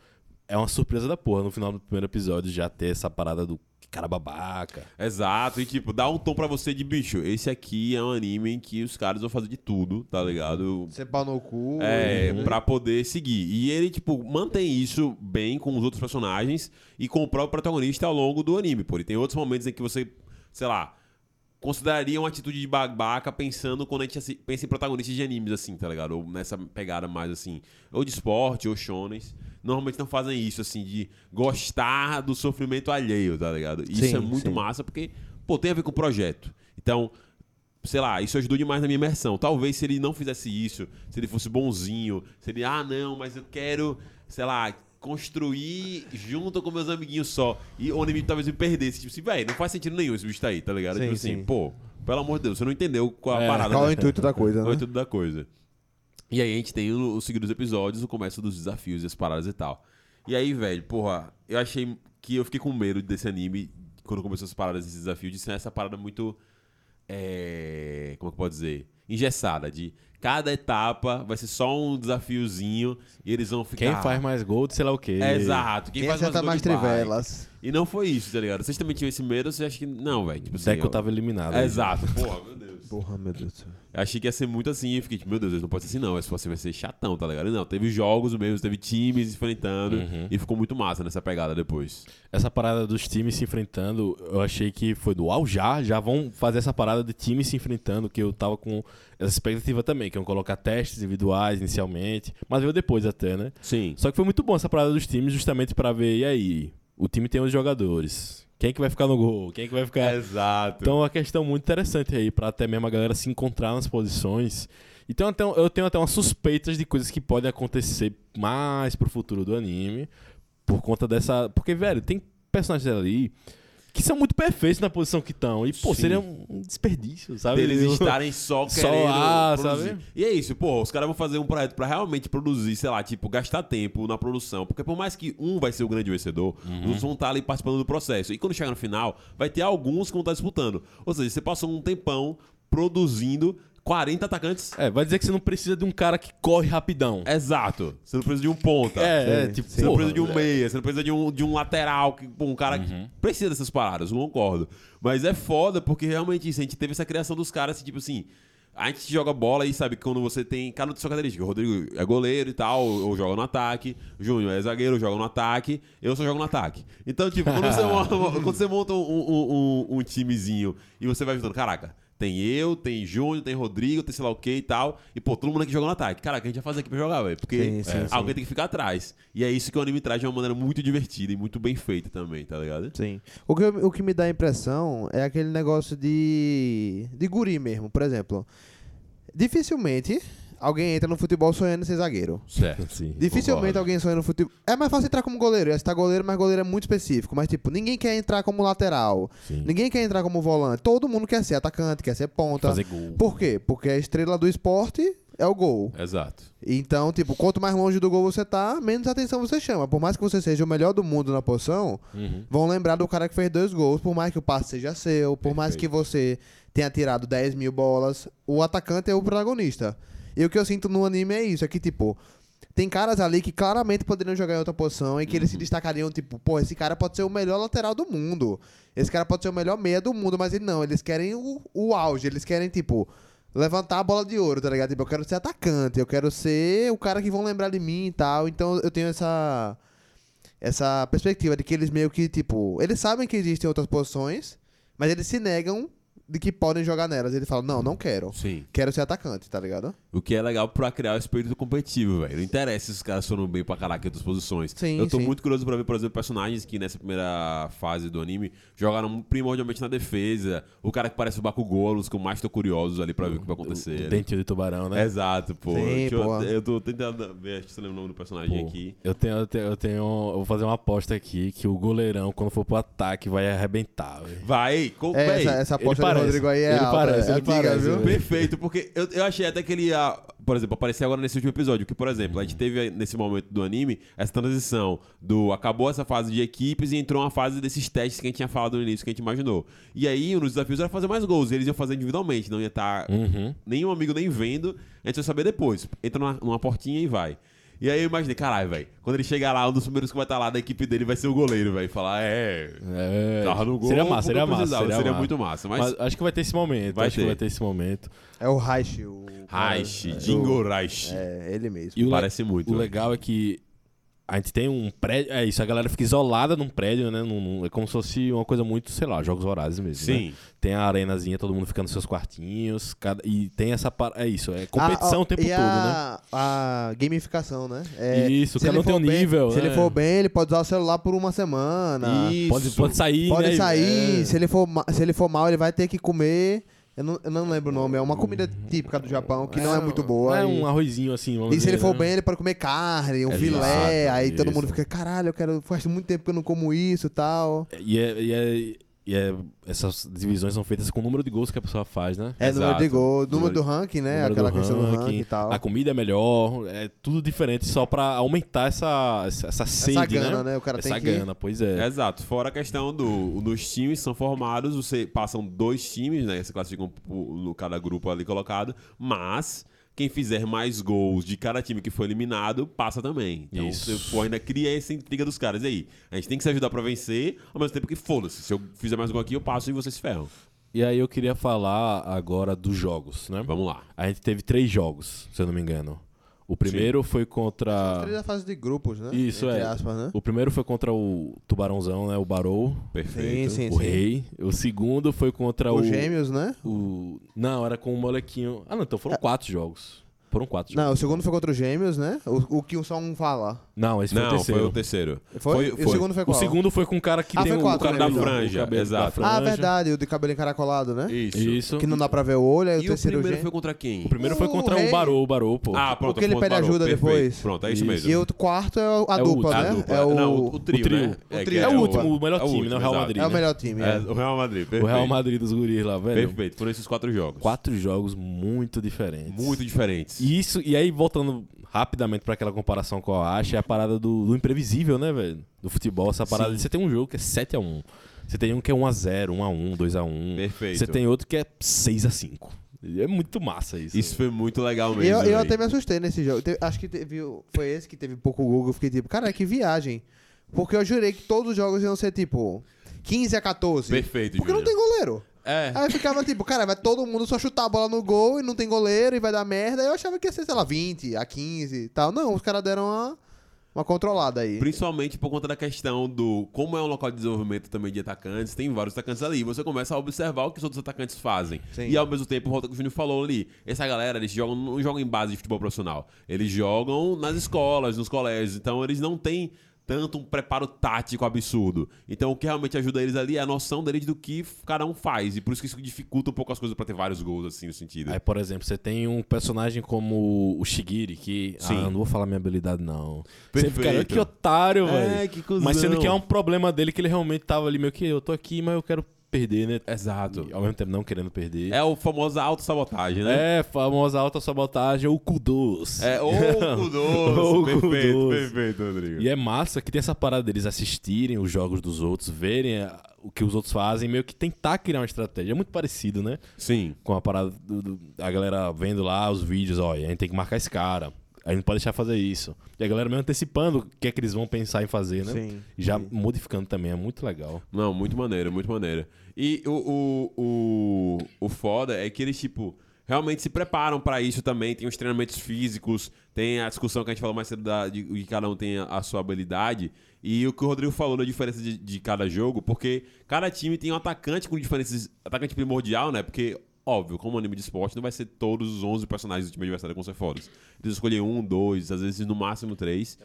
é uma surpresa da porra no final do primeiro episódio já ter essa parada do cara babaca. Exato, e tipo, dá um tom pra você de bicho. Esse aqui é um anime em que os caras vão fazer de tudo, tá ligado? Você pau no cu. É, né? pra poder seguir. E ele, tipo, mantém isso bem com os outros personagens e com o próprio protagonista ao longo do anime. Pô, ele tem outros momentos em que você, sei lá, consideraria uma atitude de babaca pensando quando a gente pensa em protagonistas de animes, assim, tá ligado? Ou nessa pegada mais assim, ou de esporte, ou shonens. Normalmente não fazem isso, assim, de gostar do sofrimento alheio, tá ligado? Isso Sim, é muito sim. massa porque, pô, tem a ver com o projeto. Então, sei lá, isso ajudou demais na minha imersão. Talvez se ele não fizesse isso, se ele fosse bonzinho, se ele, ah, não, mas eu quero, sei lá, construir junto com meus amiguinhos só. E o anime talvez me perdesse. Tipo assim, velho, não faz sentido nenhum esse bicho tá aí, tá ligado? Sim, tipo assim, sim. pô, pelo amor de Deus, você não entendeu qual a É, parada. Qual é o né? intuito da coisa, Qual é o né? intuito da coisa. E aí a gente tem o, o seguir dos episódios, o começo dos desafios e as paradas e tal. E aí, velho, porra, eu achei que eu fiquei com medo desse anime quando começou as paradas, esse desafio, de ser essa parada muito é, como é que pode dizer? Engessada, de cada etapa vai ser só um desafiozinho e eles vão ficar... Quem faz mais gol, de sei lá o quê. É, exato. Quem, Quem faz acerta mais gol bike. trivelas. E não foi isso, tá ligado? Vocês também tinham esse medo, você acha que... Não, velho. Tipo assim, Deco eu- tava eliminado. É, Exato. Porra, meu Deus. Porra, meu Deus do céu. Eu achei que ia ser muito assim e fiquei tipo, meu Deus, não pode ser assim não. Se fosse vai ser chatão, tá ligado? Não, teve jogos mesmo, teve times enfrentando Uhum. e ficou muito massa nessa pegada depois. Essa parada dos times se enfrentando, eu achei que foi do UAU já, já vão fazer essa parada de times se enfrentando, que eu tava com essa expectativa também, que iam colocar testes individuais inicialmente, mas veio depois até, né? Sim. Só que foi muito bom essa parada dos times, justamente pra ver, e aí, o time tem os jogadores, quem é que vai ficar no gol, quem é que vai ficar... Exato. Então é uma questão muito interessante aí, pra até mesmo a galera se encontrar nas posições. Então eu tenho até umas suspeitas de coisas que podem acontecer mais pro futuro do anime, por conta dessa... Porque, velho, tem personagens ali que são muito perfeitos na posição que estão, e, pô, Sim. seria um desperdício, sabe? Deles estarem só *laughs* Só querendo lá, produzir. sabe? E é isso, pô, os caras vão fazer um projeto pra realmente produzir, sei lá, tipo, gastar tempo na produção. Porque por mais que um vai ser o grande vencedor, Uhum. os outros vão estar ali participando do processo. E quando chegar no final, vai ter alguns que vão estar disputando. Ou seja, você passou um tempão produzindo 40 atacantes. É, vai dizer que você não precisa de um cara que corre rapidão. Exato. Você não precisa de um ponta. É, é, tipo, Você não precisa de um meia, você não precisa de um, de um lateral, que, um cara Uhum. que precisa dessas paradas, eu concordo. Mas é foda porque realmente isso, a gente teve essa criação dos caras, tipo assim. A gente joga bola e sabe quando você tem cada um de sua característica. O Rodrigo é goleiro e tal, ou joga no ataque. O Júnior é zagueiro, joga no ataque. Eu só jogo no ataque. Então, tipo, quando você *laughs* monta, quando você monta um, um- um- um timezinho e você vai juntando, caraca, tem eu, tem Júnior, tem Rodrigo, tem sei lá o que e tal. E, pô, todo mundo aqui joga no ataque. Caraca, a gente vai fazer aqui pra jogar, velho. Porque Sim, sim, é, sim. alguém tem que ficar atrás. E é isso que o anime traz de uma maneira muito divertida e muito bem feita também, tá ligado? Sim. O que, o que me dá a impressão é aquele negócio de. de guri mesmo, por exemplo. Dificilmente alguém entra no futebol sonhando em ser zagueiro. Certo. *laughs* Sim. Dificilmente Concordo. alguém sonha no futebol. É mais fácil entrar como goleiro. Esse tá goleiro, mas goleiro é muito específico. Mas, tipo, ninguém quer entrar como lateral. Sim. Ninguém quer entrar como volante. Todo mundo quer ser atacante, quer ser ponta. Fazer gol. Por quê? Porque a estrela do esporte é o gol. Exato. Então, tipo, quanto mais longe do gol você tá, menos atenção você chama. Por mais que você seja o melhor do mundo na posição, Uhum. vão lembrar do cara que fez dois gols, por mais que o passe seja seu, por mais que você tenha tirado 10 mil bolas, o atacante é o protagonista. E o que eu sinto no anime é isso, é que, tipo, tem caras ali que claramente poderiam jogar em outra posição e que eles se destacariam, tipo, pô, esse cara pode ser o melhor lateral do mundo. Esse cara pode ser o melhor meia do mundo, mas ele não, eles querem o, o auge, eles querem, tipo, levantar a bola de ouro, tá ligado? Tipo, eu quero ser atacante, eu quero ser o cara que vão lembrar de mim e tal. Então eu tenho essa essa perspectiva de que eles meio que, tipo, eles sabem que existem outras posições, mas eles se negam de que podem jogar nelas. Eles falam, não, não quero. Sim. Quero ser atacante, tá ligado? O que é legal pra criar o espírito competitivo, velho. Não interessa se os caras foram bem pra caraca em outras posições. Sim, Eu tô sim. muito curioso pra ver, por exemplo, personagens que nessa primeira fase do anime jogaram primordialmente na defesa. O cara que parece o Bakugou, os que eu mais tô curioso ali pra ver o que vai acontecer. O ali. dentinho de tubarão, né? Exato, pô. Sim, Deixa eu, eu tô tentando ver, acho que você lembra o nome do personagem Pô, aqui. Eu tenho, eu tenho, eu tenho. Eu vou fazer uma aposta aqui que o goleirão, quando for pro ataque, vai arrebentar, velho. Vai, com, É, véi, essa, essa aposta do. Rodrigo aí é Ele alta, parece, é ele antiga, parece, viu? né? Perfeito, porque eu, eu achei até que ele ia, por exemplo, aparecer agora nesse último episódio. Que, por exemplo, a gente teve nesse momento do anime essa transição do acabou essa fase de equipes e entrou uma fase desses testes que a gente tinha falado no início, que a gente imaginou. E aí, um dos desafios era fazer mais gols. E eles iam fazer individualmente, não ia estar Uhum. nenhum amigo nem vendo. A gente vai saber depois. Entra numa, numa portinha e vai. E aí eu imaginei, caralho, velho. Quando ele chegar lá, um dos primeiros que vai estar lá da equipe dele vai ser o goleiro, velho. Falar, é. É, Tava no gol. seria massa, seria massa. Seria, Seria massa. muito massa. Mas, Mas acho que vai ter esse momento. Vai acho ter. que vai ter esse momento. É o Reich, o... Raish, é, Jingo Raish. É, ele mesmo. E o le- Parece muito. O velho. legal é que a gente tem um prédio. É isso, a galera fica isolada num prédio, né? Num- num- é como se fosse uma coisa muito, sei lá, jogos horários mesmo. né? Sim. Tem a arenazinha, todo mundo fica nos seus quartinhos. cada- e tem essa. É isso, é competição Ah, ó, o tempo e todo, né? a, a gamificação, né? É, Isso, se cada ele um tem um bem- nível, Se né? ele for bem, ele pode usar o celular por uma semana. Isso. Pode, pode sair, Pode né? sair, É. se, ele for, se ele for mal, ele vai ter que comer. Eu não, eu não lembro o nome, é uma comida típica do Japão que não é muito boa. É e, um arrozinho assim, vamos e se ele for né? bem, ele pode comer carne, um Exato, filé. Aí todo isso. mundo fica, caralho, eu quero. Faz muito tempo que eu não como isso e tal. E é, e é- e é, essas divisões são feitas com o número de gols que a pessoa faz, né? É, número de Exato. gol, número Número- do ranking, né? Aquela do questão do ranking ranking, e tal. A comida é melhor, é tudo diferente só pra aumentar essa, essa, essa sede, gana, né? né? O cara essa tem que- gana, pois é. Exato. Fora a questão do, dos times que são formados, você passam dois times, né? Se classificam por- no cada grupo ali colocado, mas quem fizer mais gols de cada time que foi eliminado passa também. Então Isso. você pô, ainda cria essa intriga dos caras. E aí? A gente tem que se ajudar pra vencer, ao mesmo tempo que foda-se. Se eu fizer mais gol aqui, eu passo e vocês se ferram. E aí eu queria falar agora dos jogos, né? Vamos lá. A gente teve três jogos, se eu não me engano. O primeiro foi contra. Três da fase de grupos, né? Isso, Entre é. aspas, né? O primeiro foi contra o Tubarãozão, né? O Barou, Perfeito. Sim, sim. o Rei. O segundo foi contra o. Os gêmeos, né? o... Não, era com o molequinho. Ah, não, então foram quatro jogos. Foram quatro jogos. Não, o segundo foi contra os gêmeos, né? O, o que só um fala. Não, esse foi o Não, terceiro. foi o terceiro. Foi? E o segundo foi O qual? segundo foi com um cara que Ah, tem foi o, quatro, o né, cabelo da franja, o cabelo exato. da Ah, franja. verdade, o de cabelo encaracolado, né? Isso. Isso. Que não dá pra ver o olho, aí o E o terceiro primeiro gêmeo. foi contra quem? O primeiro foi O contra Rei. o Barou, o Barou, pô. Ah, pronto. Porque ele ponto pede parou. ajuda Perfeito. depois. Pronto, é isso, Isso. mesmo. E o quarto é o- a É o dupla, último. né? A dupla. É o, Não, o, o trio, trio. né? O trio. é o é o- último, o melhor é o time, né? O Real exato. Madrid. é o melhor time. É, É. o Real Madrid, perfeito. O Real Madrid dos guris lá, velho. Perfeito, foram esses quatro jogos. Quatro jogos muito diferentes. Muito diferentes. E isso, e aí voltando rapidamente pra aquela comparação com a Acha, é a parada do, do imprevisível, né, velho? Do futebol, essa parada Sim. de você tem um jogo que é 7 a 1. Você tem um que é 1 a 0, 1 a 1, 2 a 1. Perfeito. Você tem outro que é 6 a 5. E É muito massa isso. Isso foi muito legal mesmo. Eu, eu até me assustei nesse jogo. Te- acho que teve, foi esse que teve pouco Google. Eu fiquei tipo, cara, que viagem. Porque eu jurei que todos os jogos iam ser tipo 15 a 14. Perfeito, Porque não Júnior. tem goleiro. É. Aí eu ficava tipo, cara, vai todo mundo só chutar a bola no gol e não tem goleiro e vai dar merda. Aí eu achava que ia ser, sei lá, 20 a 15 e tal. Não, os caras deram uma, uma controlada aí. Principalmente por conta da questão do como é um local de desenvolvimento também de atacantes, tem vários atacantes ali. Você começa a observar o que os outros atacantes fazem. Sim. E ao mesmo tempo, volta o que o Júnior falou ali. Essa galera, eles jogam, não jogam em base de futebol profissional. Eles jogam nas escolas, nos colégios. Então eles não têm tanto um preparo tático absurdo. Então o que realmente ajuda eles ali é a noção deles do que cada um faz. E por isso que isso dificulta um pouco as coisas pra ter vários gols, assim, no sentido. Aí, por exemplo, você tem um personagem como o Shigiri, que. Sim. Ah, não vou falar minha habilidade, não. Perfeito. Você fica, que otário, É, velho. que cuzão. Mas sendo que é um problema dele que ele realmente tava ali, meio que eu tô aqui, mas eu quero perder, né? Exato. E, ao mesmo tempo não querendo perder. É o famoso autossabotagem, né? É, famosa autossabotagem ou kudos. É, ou *laughs* Ou cuidoso. perfeito, cuidoso. perfeito, Rodrigo. E é massa que tem essa parada deles assistirem os jogos dos outros, verem a- o que os outros fazem, meio que tentar criar uma estratégia. É muito parecido, né? Sim. Com a parada do, do- a galera vendo lá os vídeos, ó, a gente tem que marcar esse cara. A gente não pode deixar fazer isso. E a galera mesmo antecipando o que é que eles vão pensar em fazer, né? Sim. Já sim. modificando também, é muito legal. Não, muito maneiro, muito maneiro. E o, o, o, o foda é que eles, tipo, realmente se preparam pra isso também. Tem os treinamentos físicos, tem a discussão que a gente falou mais cedo da, de que cada um tem a, a sua habilidade. E o que o Rodrigo falou da diferença de, de cada jogo, porque cada time tem um atacante com diferenças. Atacante primordial, né? Porque. Óbvio, como anime de esporte, não vai ser todos os 11 personagens do time adversário que vão ser fodas. Eles escolhem um, dois, às vezes no máximo três.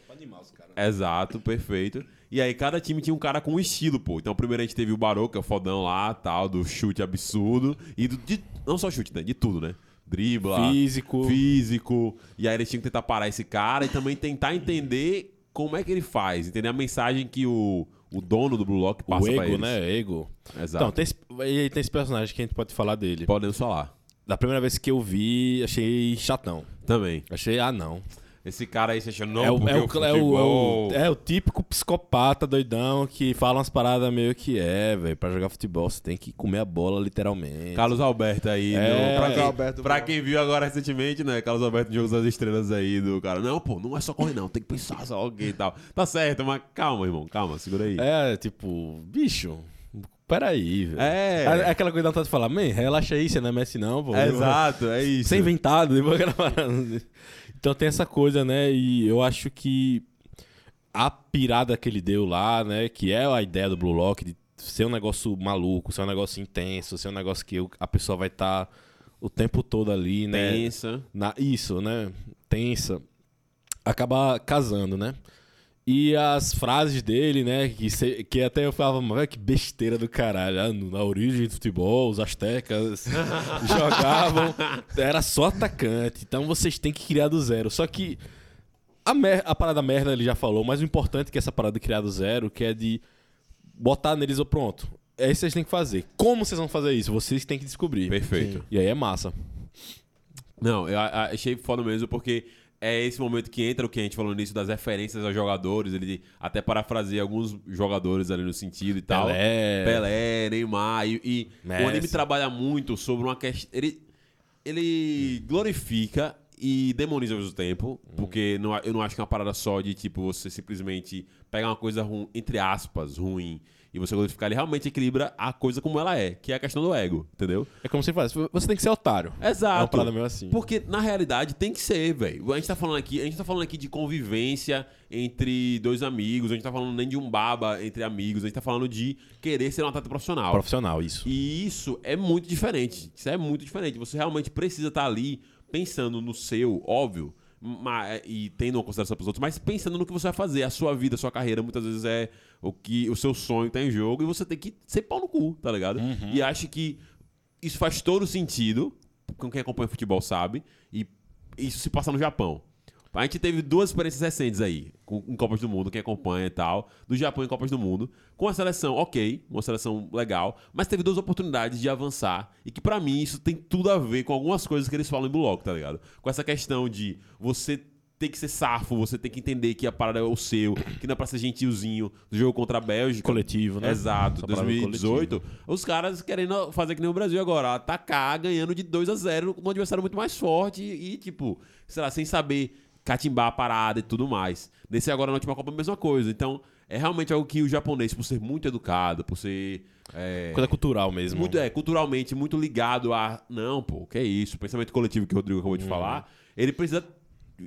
Exato, perfeito. E aí cada time tinha um cara com um estilo, pô. Então primeiro a gente teve o Barô, que é o fodão lá, tal, do chute absurdo. E do, de, não só chute, né? De tudo, né? Dribla, Físico. físico. E aí eles tinham que tentar parar esse cara e também tentar entender como é que ele faz. Entender a mensagem que o, o dono do Blue Lock passa o pra Ego, eles. né? Ego. Exato. Então, tem esse, e aí tem esse personagem que a gente pode falar dele. Podemos falar. Da primeira vez que eu vi, achei chatão. Também. Achei, ah, não. Esse cara aí, você achou, não, é, o, porque é, o, o é, o, futebol... é, o, é o típico psicopata doidão que fala umas paradas meio que é, velho. Pra jogar futebol você tem que comer a bola literalmente. Carlos Alberto aí, É, no- pra, Carlos quem, Alberto, pra quem viu agora recentemente, né? Carlos Alberto no Jogos das Estrelas aí do cara. Não, pô, não é só correr, não, tem que pensar só alguém e tal. Tá certo, mas calma, irmão, calma, segura aí. É, tipo, bicho, peraí, velho. É. É aquela coisa da vontade de falar, man, relaxa aí, você não é Messi não, pô. Exato, é isso. Sem inventado, depois. Então tem essa coisa, né? E eu acho que a pirada que ele deu lá, né? Que é a ideia do Blue Lock de ser um negócio maluco, ser um negócio intenso, ser um negócio que a pessoa vai estar o tempo todo ali, né? Pensa. Na, isso, né? Tensa. Acaba casando, né? E as frases dele, né? Que, se- que até eu falava, mas velho, que besteira do caralho. Ah, Na origem do futebol, os astecas *laughs* jogavam. Era só atacante. Então vocês têm que criar do zero. Só que a, mer a parada merda ele já falou, mas o importante é que essa parada de criar do zero, que é de botar neles o pronto. é isso que vocês têm que fazer. Como vocês vão fazer isso? Vocês têm que descobrir. Perfeito. E aí é massa. Não, eu achei foda mesmo porque é esse momento que entra o que a gente falou nisso das referências aos jogadores. Ele até parafraseia alguns jogadores ali no sentido e tal. Pelé. Pelé, Neymar. E, e o anime trabalha muito sobre uma questão. Ele, ele glorifica e demoniza ao mesmo tempo. Porque não, eu não acho que é uma parada só de tipo você simplesmente pegar uma coisa ruim, entre aspas, ruim. E você glorificar, ele realmente equilibra a coisa como ela é, que é a questão do ego, entendeu? É como você faz. Você tem que ser otário. Exato. É uma parada meio assim. Porque, na realidade, tem que ser, velho. A gente tá falando aqui, a gente tá falando aqui de convivência entre dois amigos, a gente tá falando nem de um baba entre amigos, a gente tá falando de querer ser um atleta profissional. Profissional, isso. E isso é muito diferente. Isso é muito diferente. Você realmente precisa estar ali pensando no seu, óbvio, ma- e tendo uma consideração para os outros, mas pensando no que você vai fazer. A sua vida, a sua carreira, muitas vezes é o que o seu sonho tá em jogo e você tem que ser pau no cu, tá ligado? E acho que isso faz todo sentido, com quem acompanha futebol sabe, e isso se passa no Japão. A gente teve duas experiências recentes aí, com, em Copas do Mundo, quem acompanha e tal, do Japão em Copas do Mundo, com a seleção, ok, uma seleção legal, mas teve duas oportunidades de avançar, e que pra mim isso tem tudo a ver com algumas coisas que eles falam em bloco, tá ligado? Com essa questão de você ter que ser safo, você tem que entender que a parada é o seu, que não é pra ser gentilzinho do jogo contra a Bélgica. Coletivo, né? Exato, Essa parada 2018, os caras querendo fazer que nem o Brasil agora, atacar ganhando de 2 a 0 com um adversário muito mais forte e, e, tipo, sei lá, sem saber catimbar a parada e tudo mais. Nesse agora na última Copa a mesma coisa. Então, é realmente algo que o japonês, por ser muito educado, por ser é, Coisa cultural mesmo. muito é, culturalmente muito ligado a não, pô, que é isso, pensamento coletivo que o Rodrigo acabou de falar, ele precisa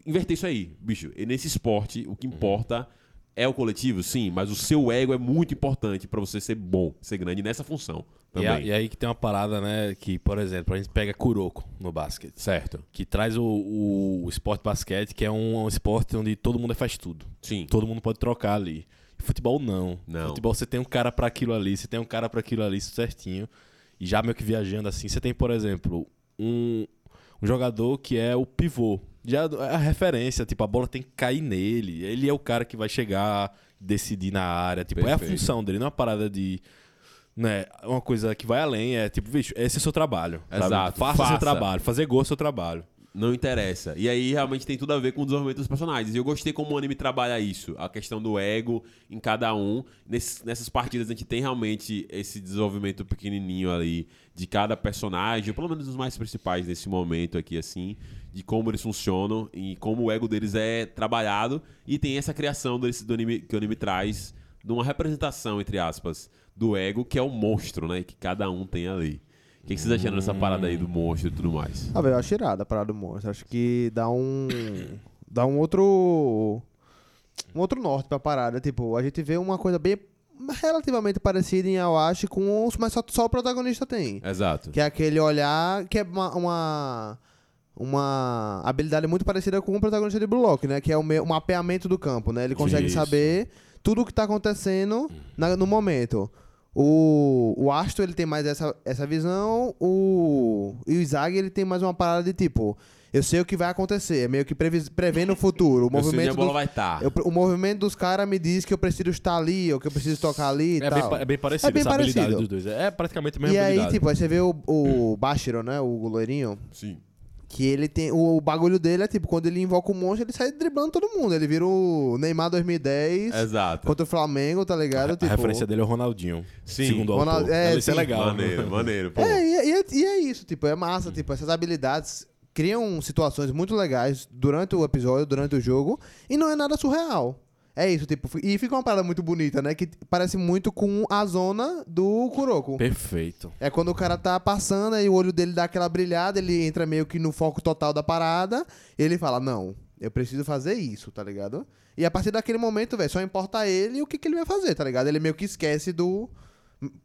inverter isso aí, bicho. E nesse esporte, o que importa é o coletivo, sim, mas o seu ego é muito importante pra você ser bom, ser grande nessa função E, a- e aí que tem uma parada, né? Que, por exemplo, a gente pega Kuroko no basquete. Certo. Que traz o, o, o esporte basquete, que é um, um esporte onde todo mundo faz tudo. Sim. Todo mundo pode trocar ali. Futebol não. Não. Futebol você tem um cara pra aquilo ali, você tem um cara pra aquilo ali certinho. E já meio que viajando assim, você tem, por exemplo, um, um jogador que é o pivô. Já é a referência, tipo, a bola tem que cair nele. Ele é o cara que vai chegar, decidir na área. Tipo, é a Perfeito. função dele, não é uma parada de. Né, uma coisa que vai além, é tipo, bicho, esse é o seu trabalho. sabe? Exato. Faça, Faça. seu trabalho. Fazer gol é seu trabalho. Não interessa. E aí realmente tem tudo a ver com o desenvolvimento dos personagens. E eu gostei como o anime trabalha isso. A questão do ego em cada um. Ness- nessas partidas a gente tem realmente esse desenvolvimento pequenininho ali de cada personagem, pelo menos os mais principais nesse momento aqui, assim, de como eles funcionam e como o ego deles é trabalhado. E tem essa criação desse, do anime, que o anime traz de uma representação, entre aspas, do ego, que é o monstro, né? Que cada um tem ali. O que, que vocês acharam dessa parada aí do monstro e tudo mais? Ah, velho, eu acho irada a parada do monstro. Acho que dá um. *coughs* dá um outro. Um outro norte pra parada. Tipo, a gente vê uma coisa bem. relativamente parecida em Awashi com os. Mas só, só o protagonista tem. Exato. Que é aquele olhar. Que é uma. uma uma habilidade muito parecida com o protagonista de Blue Lock, né? Que é o, me- o mapeamento do campo, né? Ele consegue Isso. saber tudo o que tá acontecendo na- no momento. O, o Astro, ele tem mais essa, essa visão. O, e o Zag, ele tem mais uma parada de tipo... Eu sei o que vai acontecer. É meio que previs, prevendo o futuro. O *laughs* Eu sei onde movimento, a bola do- vai estar. eu- o movimento dos caras me diz que eu preciso estar ali, ou que eu preciso tocar ali e É bem, tal. pa- é bem parecido É bem essa habilidade parecido. dos dois. É praticamente a mesma E aí, habilidade. tipo, aí você vê o, o Bashiro, né? O loirinho. Sim. Que ele tem. O, bagulho dele é tipo, quando ele invoca o monstro, ele sai driblando todo mundo. Ele vira o Neymar 2010 Exato. contra o Flamengo, tá ligado? a tipo, referência dele é o Ronaldinho. Sim. Segundo o Ronaldo- autor. é, Isso é legal. Maneiro, maneiro. Pô. É, e, e é- e é isso, tipo, é massa, tipo, essas habilidades criam situações muito legais durante o episódio, durante o jogo, e não é nada surreal. É isso, tipo, e fica uma parada muito bonita, né? Que parece muito com a zona do Kuroko. Perfeito. É quando o cara tá passando, aí o olho dele dá aquela brilhada, ele entra meio que no foco total da parada, e ele fala, não, eu preciso fazer isso, tá ligado? E a partir daquele momento, velho, só importa ele e o que, que ele vai fazer, tá ligado? Ele meio que esquece do...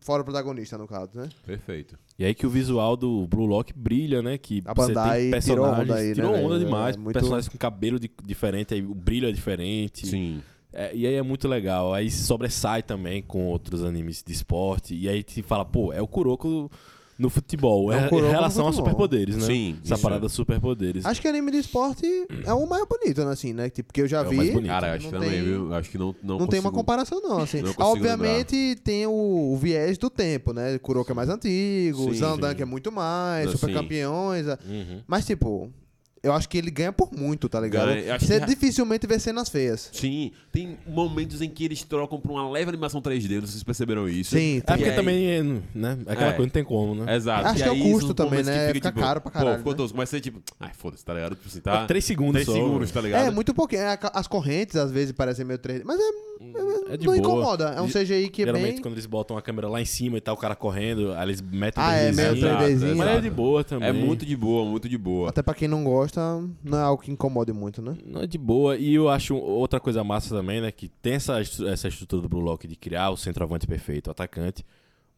Fora o protagonista, no caso, né? Perfeito. E aí que o visual do Blue Lock brilha, né? Que A você Bandai tem tirou personagens... onda aí, né, tirou onda velho? demais. É muito- Personagens com cabelo di- diferente, aí o brilho é diferente. Sim. É, e aí é muito legal. Aí se sobressai também com outros animes de esporte. E aí te fala, pô, é o Kuroko no futebol. É É, em relação a superpoderes, né? Sim, Essa isso parada superpoderes. Acho que anime de esporte é o mais bonito, né, assim, né? Tipo, porque eu já É o vi. mais bonito. Cara, eu acho Não que também, tem- Acho que não Não, Não, tem uma consigo- comparação, não, assim. *laughs* não consigo Obviamente tem o, o viés do tempo, né? Kuroko é mais antigo, Sim, Zandan sim. que é muito mais, Assim. Super Campeões. é- Uhum. Mas, tipo, eu acho que ele ganha por muito, tá ligado? Ganha, Você que- dificilmente vê cenas feias. Sim, tem momentos em que eles trocam pra uma leve animação 3D, não sei se vocês perceberam isso. Sim, É tem. porque aí- também, é, né? Aquela É. coisa não tem como, né? Exato. Acho E que é o custo também, né? Fica caro pra caralho, Pô, ficou né? tosco, mas você tipo, ai, foda-se, tá ligado? Tipo assim, tá? Três segundos Três só. segundos, tá ligado? É, muito pouquinho. É, As correntes às vezes parecem meio 3D. Mas é, É de não boa. incomoda. É um CGI que é Geralmente bem. quando eles botam a câmera lá em cima e tá o cara correndo, aí eles metem Ah, é, meio 3Dzinho. 3Dzinho. Mas é de boa também. É muito de boa, muito de boa. Até pra quem não gosta, não é algo que incomode muito, né? Não é de boa. E eu acho outra coisa massa também, né? Que tem essa, essa estrutura do Blue Lock de criar o centroavante perfeito, o atacante.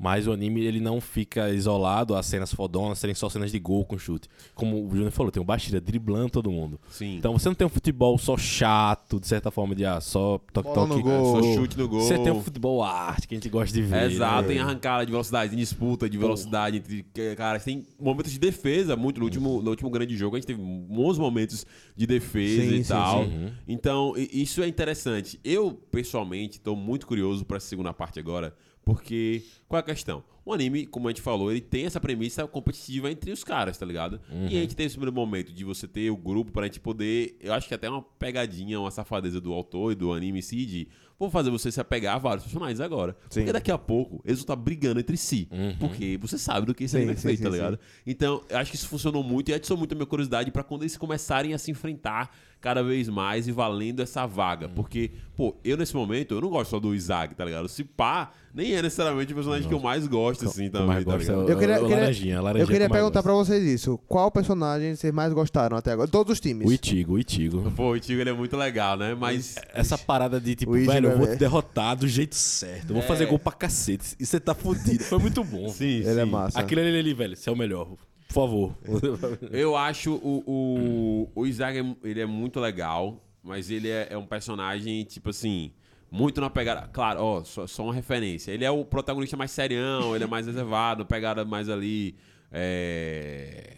Mas o anime ele não fica isolado às cenas fodonas, serem só cenas de gol com chute. Como o Júnior falou, tem o Bashira driblando todo mundo. Sim. Então você não tem um futebol só chato, de certa forma, de ah, só toque-toque. no gol. Só chute no gol. Você tem um futebol arte que a gente gosta de ver. Exato, né? tem arrancada de velocidade, tem disputa de velocidade entre que- caras, tem momentos de defesa, muito no último, no último grande jogo a gente teve bons momentos de defesa Sim, e sim, tal. sim. Então, i- isso é interessante. Eu, pessoalmente, tô muito curioso pra essa segunda parte agora, porque qual é a questão? O anime, como a gente falou, ele tem essa premissa competitiva entre os caras, tá ligado? E a gente tem esse primeiro momento de você ter o grupo pra gente poder. Eu acho que até uma pegadinha, uma safadeza do autor e do anime em si de. Vou fazer você se apegar a vários personagens agora. Sim. Porque daqui a pouco eles vão estar brigando entre si. Porque você sabe do que esse Sim, anime é sim, feito, sim, tá sim. ligado? Então, eu acho que isso funcionou muito e atiçou muito a minha curiosidade pra quando eles começarem a se enfrentar cada vez mais e valendo essa vaga. Porque, pô, eu nesse momento, eu não gosto só do Isaac, tá ligado? Se pá, nem é necessariamente o personagem que eu mais gosto, assim, também, mais tá é ligado? o, Eu queria- queria- laranjinha, laranjinha Eu queria perguntar gosto. pra vocês isso. Qual personagem vocês mais gostaram até agora? Todos os times. O Itigo, o Itigo. Pô, o Tigo ele é muito legal, né? Mas. Essa parada de tipo, Itigo velho, eu é vou ver- te derrotar do jeito certo. Eu vou fazer gol pra cacete. E você tá fudido. Foi muito bom. Sim, Ele é massa. Aquele ali, ali, velho, você é o melhor. Por favor. *laughs* Eu acho o, o, o Isaac é- ele é muito legal, mas ele é, é um personagem, tipo assim, muito na pegada. Claro, ó, só, só uma referência. Ele é o protagonista mais serião, ele é mais reservado, pegada mais ali. É.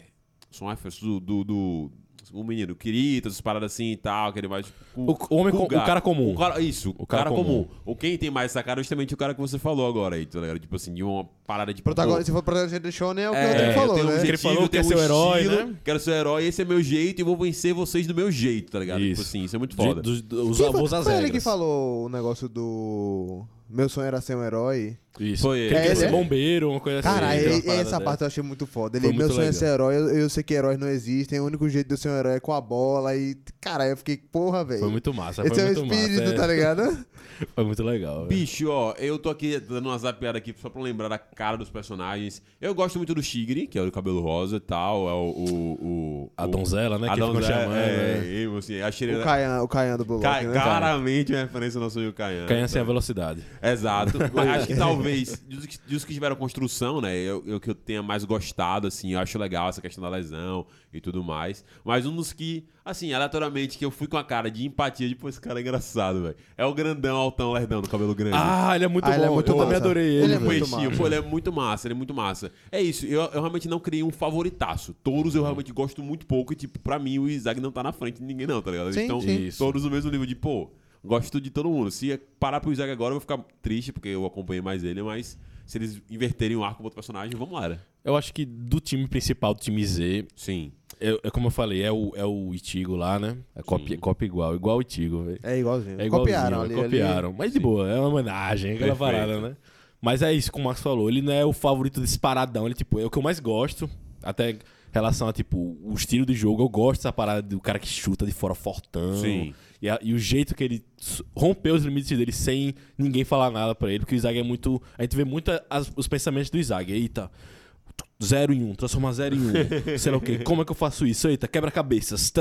Só uma referência do. do, do o menino, essas paradas assim e tal, que ele vai. tipo, O- o homem com- o cara comum. O cara, isso, o, cara, cara comum. comum. O quem tem mais essa cara é justamente o cara que você falou agora aí, tá ligado? Tipo assim, de uma parada de. Protagonista, se for protagonista de Shonen, é o que É, o Rodrigo eu falou, tenho um né? ele objetivo, falou eu que é tenho um seu herói, estilo, né? Quero ser o herói, esse é meu jeito e vou vencer vocês do meu jeito, tá ligado? Tipo Isso. assim, isso é muito foda. Dos, dos, os Quem avós foi, às foi ele que falou o negócio do. Meu sonho era ser um herói. Isso. Foi ele. ele É ele, ser é? bombeiro, uma coisa assim. Cara, e- parada essa dessa. parte eu achei muito foda. Foi Ele, meu sonho é legal. ser herói, eu, eu sei que heróis não existem, o único jeito de eu ser um herói é com a bola. E, cara, eu fiquei, porra, velho. Foi muito massa. Esse foi é o muito espírito, massa, é. tá ligado? *laughs* Foi muito legal. Bicho, ó, eu tô aqui dando uma zapeada aqui só pra lembrar da cara dos personagens. Eu gosto muito do Shigri, que é o do cabelo rosa e tal. É o. o, o A donzela, né? A que ficam donzela, chamando. é, né? é, assim, achei ele. O Kayan, o Kayan do Blue Ca- né? claramente uma referência ao nosso amigo Kayan. Canha sem a velocidade. Exato. Mas *laughs* acho que talvez, dos, que- dos que tiveram construção, né? Eu, eu que eu tenha mais gostado, assim, eu acho legal essa questão da lesão e tudo mais. Mas um dos que, assim, aleatoriamente, que eu fui com a cara de empatia, de, pô, esse cara é engraçado, velho. É o grandão, altão, lerdão, do cabelo grande. Ah, ele é muito Ah, bom. ele é muito eu também adorei ele. Ele é muito massa. pô, ele é muito massa, ele é muito massa. É isso, eu, eu realmente não criei um favoritaço. Todos eu realmente gosto muito pouco e, tipo, pra mim o Isaac não tá na frente de ninguém não, tá ligado? Eles Sim, estão sim. Isso. todos no mesmo nível de, pô, gosto de todo mundo. Se parar pro Isaac agora eu vou ficar triste, porque eu acompanhei mais ele, mas se eles inverterem o arco com outro personagem, vamos lá, né? Eu acho que do time principal, do time Z, Sim. é, é como eu falei, é o, é o Itigo lá, né? É cópia, Sim. cópia igual, igual o Itigo, velho. É igualzinho. É igualzinho, copiaram é, ali. copiaram. ali. Mas de boa, é uma homenagem, aquela Perfeito. parada, né? Mas é isso que o Max falou. Ele não é o favorito disparadão. Ele, tipo, é o que eu mais gosto. Até em relação a, tipo, o estilo de jogo. Eu gosto dessa parada do cara que chuta de fora fortão. Sim. E, a- e o jeito que ele rompeu os limites dele sem ninguém falar nada pra ele. Porque o Isaac é muito. A gente vê muito as- os pensamentos do Isaac. Eita. Zero em um, transformar zero em um. *laughs* sei lá o quê. Como é que eu faço isso? Eita, quebra-cabeças.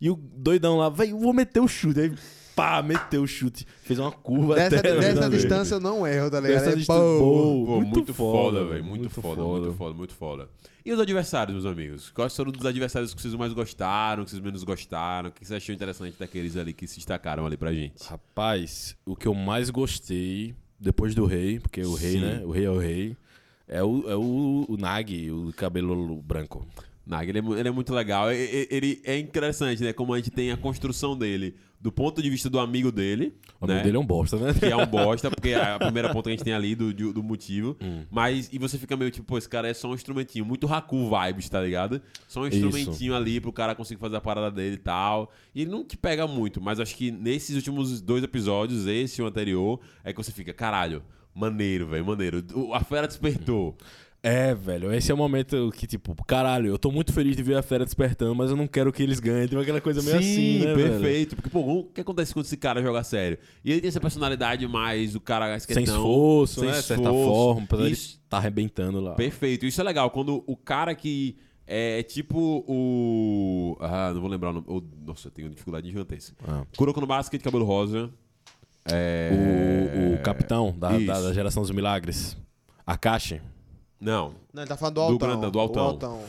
E o doidão lá, velho, vou meter o chute. Aí, pá, meteu o chute. Fez uma curva Dessa, até. dessa distância eu não erro, tá ligado? Dessa É distância, pô. Pô, muito, Muito foda, velho. Muito, muito foda, foda. muito foda, muito foda. E os adversários, meus amigos? Quais foram os adversários que vocês mais gostaram, que vocês menos gostaram? O que você achou interessante daqueles ali que se destacaram ali pra gente? Rapaz, o que eu mais gostei, depois do rei, porque o rei, Sim. né? O rei é o rei. É o, é o, o Nag, o cabelo branco. Nag, ele é, ele é muito legal. E- e- Ele é interessante, né? Como a gente tem a construção dele do ponto de vista do amigo dele. O né? nome dele é um bosta, né? que é um *laughs* bosta, porque é a primeira ponta que a gente tem ali do, do, motivo. Hum. Mas, e você fica meio tipo, pô, esse cara é só um instrumentinho. Muito Haku vibes, tá ligado? Só um Isso. instrumentinho ali pro cara conseguir fazer a parada dele e tal. E ele não te pega muito, mas acho que nesses últimos dois episódios, esse e o anterior, é que você fica, caralho, maneiro, velho, maneiro. A fera despertou. É, velho, esse é o momento que, tipo, caralho, eu tô muito feliz de ver a fera despertando, mas eu não quero que eles ganhem. Tem aquela coisa meio assim, né, velho? perfeito. Porque, pô, o que acontece quando esse cara joga sério? E ele tem essa personalidade mais, o cara mais Sem esforço, sem né? De certa esforço. forma, apesar de Isso- ele tá arrebentando lá. Perfeito. Isso é legal. Quando o cara que é tipo o. Ah, não vou lembrar o nome. o- Nossa, eu tenho dificuldade gigantesca. Ah. Kuroko no Basket, cabelo rosa. É... O, o capitão da, da, da geração dos milagres. Akashi. Não. Não, ele tá falando do Do altão. grandão, do altão. Altão.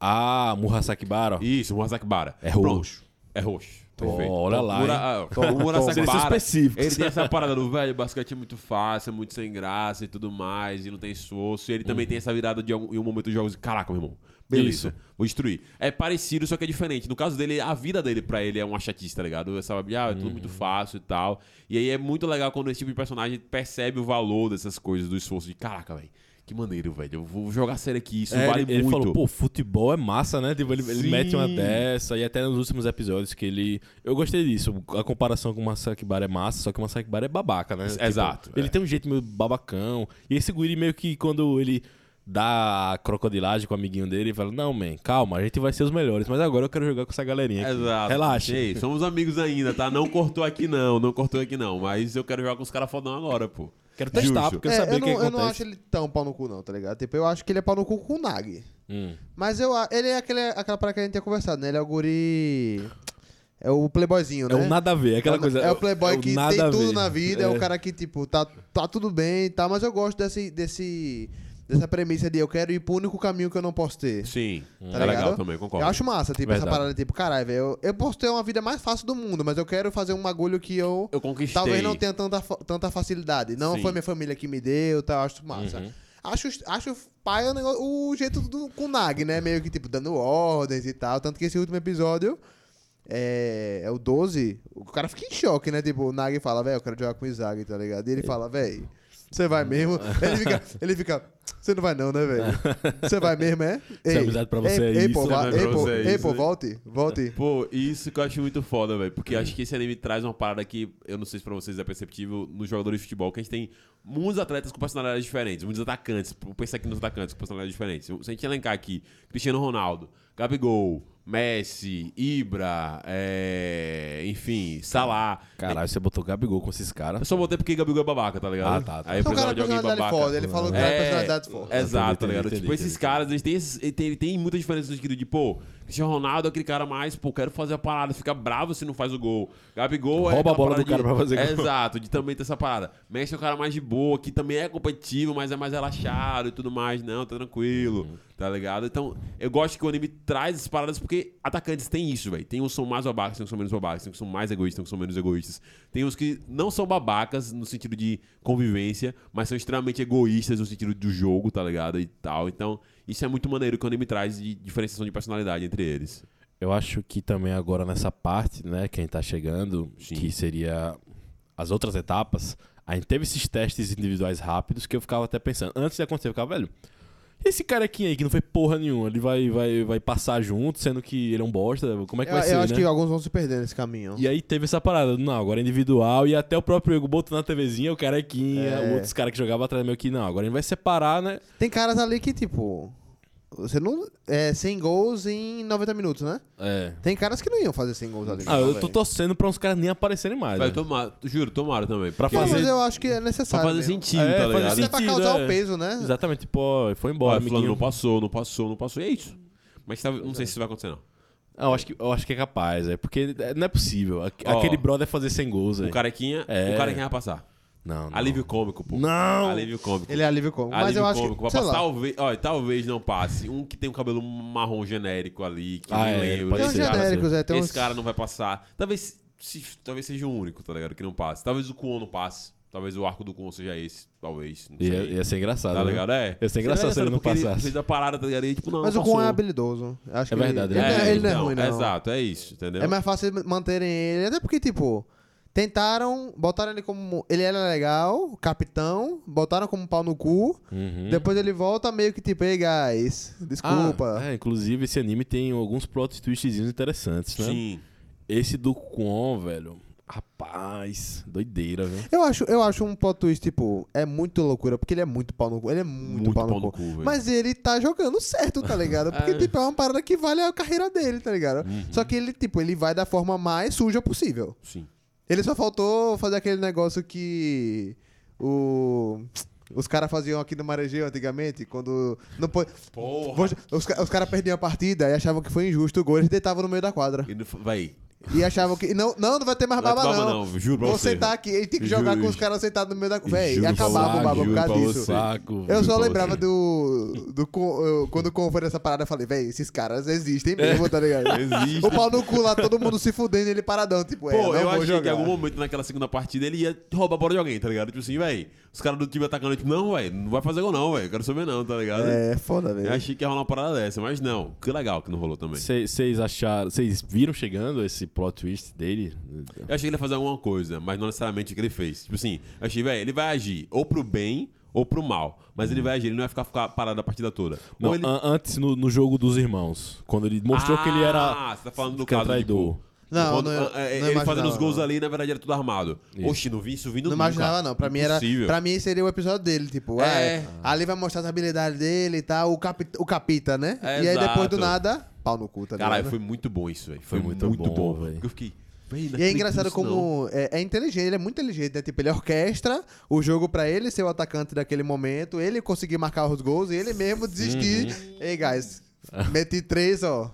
Ah, Murasaki Bara. Isso, o Murasaki Bara. É Pronto. roxo. É roxo. Perfeito. olha lá, Mura- hein? ah, Tom, o *laughs* ele tem essa *laughs* parada do velho, basquete é muito fácil, é muito sem graça e tudo mais, e não tem esforço. E ele também tem essa virada de algum- em um momento dos jogos, caraca, meu irmão, beleza, Isso. vou destruir. É parecido, só que é diferente. No caso dele, a vida dele pra ele é uma chatice, tá ligado? Essa, ah, é tudo muito fácil e tal. E aí é muito legal quando esse tipo de personagem percebe o valor dessas coisas, do esforço de, caraca, velho, que maneiro, velho, eu vou jogar sério aqui, isso É, vale ele, ele muito. falou, pô, futebol é massa, né? Tipo, ele, ele mete uma dessa, e até nos últimos episódios que ele. Eu gostei disso. A comparação com o Masaki Bara é massa, só que o Masaki Bara é babaca, né? Tipo, Exato, Ele é. tem um jeito meio babacão. E esse Guri meio que quando ele dá a crocodilagem com o amiguinho dele, ele fala: Não, man, calma, a gente vai ser os melhores, mas agora eu quero jogar com essa galerinha. Aqui. Exato. Relaxa. Ei, somos amigos ainda, tá? Não cortou aqui não, não cortou aqui não. Mas eu quero jogar com os caras fodão agora, pô. Quero testar, Justo. porque eu É, sabia eu, o que não, eu não acho ele tão pau no cu, não, tá ligado? Tipo, eu acho que ele é pau no cu com o Nag. Hum. Mas eu, ele é aquele, aquela parada que a gente tinha conversado, né? Ele é o guri. É o playboyzinho, É né? o nada a ver, é aquela é, o- coisa. é o playboy é o que nada tem tudo ver. na vida, é. o cara que, tipo, tá, tá tudo bem e tal, mas eu gosto desse, desse, dessa premissa de eu quero ir pro único caminho que eu não posso ter. Sim, Tá é legal também, concordo. Eu acho massa, tipo, essa Verdade. parada, tipo, caralho, velho, eu, eu posso ter uma vida mais fácil do mundo, mas eu quero fazer um bagulho que eu Eu conquistei. talvez não tenha tanta, tanta facilidade. Não Sim. foi minha família que me deu, tá? Eu acho massa. Uhum. Acho, acho pai o, negócio- o jeito do, com o Nag, né? Meio que, tipo, dando ordens e tal. Tanto que esse último episódio é, é o 12. O cara fica em choque, né? Tipo, o Nag fala, velho, eu quero jogar com o Izag, tá ligado? E ele fala, velho, você vai mesmo? *laughs* ele fica, ele fica, você não vai não, né, velho? *laughs* Você vai mesmo, é? A amizade pra você ei, é ei, isso, pô, né? ei, pô, é ei, isso, pô, né? volte, volte. *laughs* Pô, isso que eu acho muito foda, velho. Porque acho que esse anime traz uma parada que eu não sei se pra vocês é perceptível nos jogadores de futebol, que a gente tem muitos atletas com personalidades diferentes, muitos atacantes. Vou pensar aqui nos atacantes com personalidades diferentes. Se a gente elencar aqui, Cristiano Ronaldo, Gabigol, Messi, Ibra, é... enfim, Salah. Caralho, você botou Gabigol com esses caras. Eu só botei porque Gabigol é babaca, tá ligado? Ah, tá, tá. Aí eu cara precisava de alguém personalidade babaca. foda, ele falou que É, personalidade foda. Exato, tá ligado? entendi, tipo, entendi. esses caras, eles têm, esses- ele tem, ele tem muita diferença no sentido de, pô, Cristiano Ronaldo é aquele cara mais, pô, quero fazer a parada, fica bravo se não faz o gol. Gabigol é. Rouba a bola do cara de- pra fazer gol. Exato, de também ter essa parada. Messi é o cara mais de boa, que também é competitivo, mas é mais relaxado e tudo mais. Não, tá tranquilo, Uhum. tá ligado? Então, eu gosto que o anime traz essas paradas porque atacantes têm isso, velho. Tem uns que são mais babacas, tem uns que são menos babacas, tem uns que são mais egoístas, tem uns que são menos egoístas. Tem uns que não são babacas no sentido de convivência, mas são extremamente egoístas no sentido do jogo, tá ligado? E tal. Então, isso é muito maneiro que o anime traz de diferenciação de personalidade entre eles. Eu acho que também agora nessa parte, né, quem tá chegando, Sim. que seria as outras etapas, a gente teve esses testes individuais rápidos que eu ficava até pensando, antes de acontecer, eu ficava, velho, e esse carequinha aí que não foi porra nenhuma, ele vai, vai, vai passar junto, sendo que ele é um bosta, como é que Eu, vai ser, eu acho né? que alguns vão se perder nesse caminho. E aí teve essa parada, não, agora é individual, e até o próprio Ego botou na TVzinha, o carequinha, É. outros caras que jogavam atrás meio que, não, agora a gente vai separar, né? Tem caras ali que, tipo. Você não. É 100 gols em 90 minutos, né? É. Tem caras que não iam fazer 100 gols ali. Ah, eu tô torcendo pra uns caras nem aparecerem mais. Vai, né? tomara, juro, tomara também. Pra fazer- mas eu acho que é Pra necessário. fazer mesmo. sentido, É, tá fazer ligado? Até pra sentido, causar é. o peso, né? Exatamente, pô, foi embora, fulano amiguinho. não passou, não passou, não passou. E é isso. Mas tá- não sei se isso vai acontecer, não. Ah, eu acho que, eu acho que é capaz, é porque é- não é possível. Aquele brother fazer 100 gols, O carequinha, É. o carequinha vai passar. Não, não. Alívio cômico, pô. Não! Alívio cômico. Ele é alívio cômico. Mas Alívio eu acho cômico. que. Vai Sei passar, lá. talvez, olha, talvez não passe. Um que tem um cabelo marrom genérico ali, que Ah, eu nem é, lembro. Tem uns Esse genéricos, é. Tem Esse uns... cara não vai passar. Talvez, se- talvez seja o único, tá ligado? Que não passe. Talvez o Kuon não passe. Talvez o arco do Kun seja esse, talvez. Não Ia, sei. ia ser engraçado. Tá né? ligado? É. Ia ser engraçado se ele não passasse. fez a parada, tá ligado? E, tipo, não, Mas não o Kun é habilidoso. Eu Acho É que verdade, Ele, ele ele, é- não, ele não é então, ruim, não. Exato, é isso, entendeu? É mais fácil manterem ele. Até porque, tipo, tentaram, botaram ele como. Ele era legal, capitão, botaram como pau no cu. Uhum. Depois ele volta meio que tipo, ei, guys, desculpa. Ah, é, inclusive, esse anime tem alguns plot twistzinhos interessantes, né? Sim. Esse do Kwon, velho. Rapaz, doideira, viu? Eu acho, eu acho um plot twist, tipo, é muito loucura, porque ele é muito pau no cu. Ele é muito, Muito pau, pau no no cu. cu, velho. Mas ele tá jogando certo, tá ligado? Porque, *laughs* É. tipo, é uma parada que vale a carreira dele, tá ligado? Uhum. Só que ele, tipo, ele vai da forma mais suja possível. Sim. Ele só faltou fazer aquele negócio que o. Os caras faziam aqui no Marejeu antigamente, quando. Não pô- Porra. Os, os caras perdiam a partida e achavam que foi injusto o gol, eles deitavam no meio da quadra. Não- Vai. E achavam que. Não, não, não vai ter mais Não baba, baba, não. não, juro pra Vou você. sentar aqui. Ele tem que Juro, jogar com os juro. caras sentados no meio da. Véi, e Juro acabava o baba por juro causa disso. Saco, Eu só lembrava você. do. do eu- quando com foi nessa parada, eu falei, véi, esses caras existem mesmo, tá ligado? *laughs* Existe. O pau no cu lá, todo mundo se fudendo e ele paradão, tipo, é, Pô, não eu vou achei jogar. que em algum momento naquela segunda partida ele ia roubar a bola de alguém, tá ligado? Tipo assim, velho. Os caras do time atacando, tipo, não, velho, não vai fazer gol não, velho. Quero saber não, tá ligado? É, foda, velho. Eu achei que ia rolar uma parada dessa, mas não. Que legal que não rolou também. Vocês acharam. Vocês viram chegando esse plot twist dele? Eu achei que ele ia fazer alguma coisa, mas não necessariamente o que ele fez. Tipo assim, eu achei, velho, ele vai agir ou pro bem ou pro mal. Mas ele vai agir, ele não vai ficar, ficar parado a partida toda. Não, ele... an- antes no, no jogo dos irmãos. Quando ele mostrou que ele era. Ah, você tá falando do caso, traidor. tipo, Não, quando- não- é, não ele imaginava, fazendo os gols não. ali, na verdade, era tudo armado. Isso. Oxi, não vi isso vindo Não nunca. imaginava, não. Pra mim era. Pra mim seria o episódio dele, tipo, É. ah, ali vai mostrar as habilidades dele e tal, o, capi, o capita, né? É, e aí depois do exato. nada, pau no cu, tá ligado? Caralho, foi muito bom isso, velho. Foi, Foi muito muito, bom, bom, velho. Eu fiquei. E é engraçado como é, é inteligente, ele é muito inteligente, né? Tipo, ele orquestra o jogo pra ele ser o atacante daquele momento, ele conseguir marcar os gols e ele mesmo desistir. Uhum. Ei, guys, meti três, ó.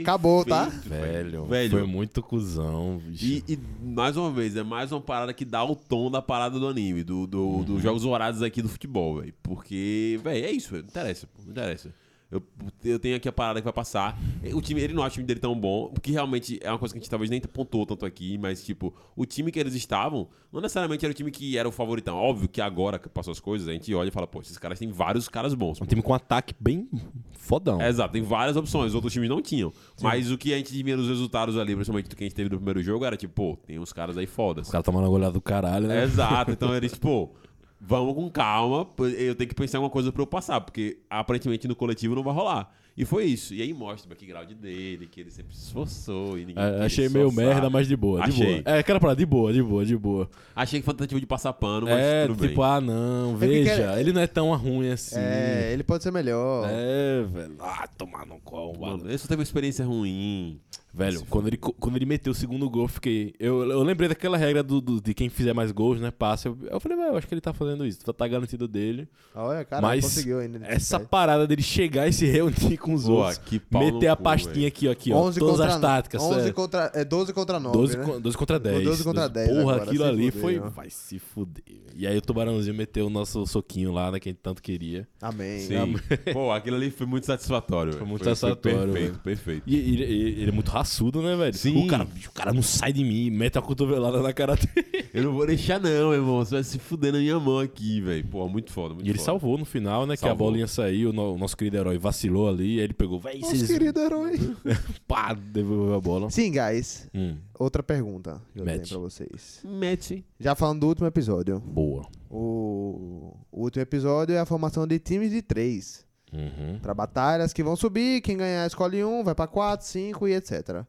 Acabou, tá? Velho, Velho. foi muito cuzão, bicho. E, e, mais uma vez, é mais uma parada que dá o tom da parada do anime, do, do- dos jogos horários aqui do futebol, velho. Porque, velho, é isso, velho. Não interessa, pô, não interessa. Eu, eu tenho aqui a parada que vai passar. O time, ele não acha o time dele tão bom, porque realmente é uma coisa que a gente talvez nem pontuou tanto aqui, mas, tipo, o time que eles estavam, não necessariamente era o time que era o favoritão. Óbvio que agora que passou as coisas, a gente olha e fala, pô, esses caras têm vários caras bons. Um time com ataque bem fodão. É, exato, tem várias opções, os outros times não tinham. Mas o que a gente via nos resultados ali, principalmente do que a gente teve no primeiro jogo, era tipo, pô, tem uns caras aí fodas. Os caras tomando goleada do caralho, né? Exato, então eles, pô, *laughs* vamos com calma, eu tenho que pensar em alguma coisa pra eu passar, porque aparentemente no coletivo não vai rolar. E foi isso. E aí mostra o background dele, que ele sempre se esforçou e ninguém. É, achei meio esforçar. merda, mas de boa, de Achei. boa. É, aquela parada, de boa, de boa, de boa. Achei que foi uma tentativa de passar pano, mas É, tudo tipo, bem. ah, não, porque veja, quer- ele não é tão ruim assim. É, ele pode ser melhor. É, velho. Ah, tomar no colo. Mano, ele só teve uma experiência ruim. Velho, quando ele, quando ele meteu o segundo gol, eu fiquei. Eu, eu lembrei daquela regra do, do- de quem fizer mais gols, né? Passa. Eu, eu falei, velho, eu acho que ele tá fazendo isso. Tá garantido dele. Olha, cara, Mas conseguiu ainda. Essa parada dele chegar e se reunir com os Pô, outros. que Meter a cu, pastinha velho. aqui, ó, aqui, ó. 11 Todas contra, as táticas. 11 é. contra, é 12 contra 9, 12, né? co- 12 contra 10. 12 contra 10 Porra, agora, aquilo ali fuder, foi. ó. Vai se fuder. E aí o Tubarãozinho meteu o nosso soquinho lá, né? Que a gente tanto queria. Amém. Sim. *laughs* Pô, aquilo ali foi muito satisfatório. Foi muito satisfatório, Perfeito, velho. perfeito. E ele, é muito raçudo, né, velho? Sim. O cara, o cara não sai de mim, mete a cotovelada na cara dele. *laughs* Eu não vou deixar, não, irmão. Você vai se fuder na minha mão aqui, velho. Pô, muito foda, muito E ele foda. salvou no final, né? Que a Salvou. bolinha saiu, o no- o nosso querido herói vacilou ali, aí ele pegou, véi, Nosso vocês. querido herói. *laughs* Pá, devolveu a bola. Sim, guys. Hum, Outra pergunta que eu Mete. tenho pra vocês. Mete. Já falando do último episódio. boa. O, o último episódio é a formação de times de três. Uhum. Pra batalhas que vão subir, quem ganhar escolhe um, vai pra quatro, cinco e etc.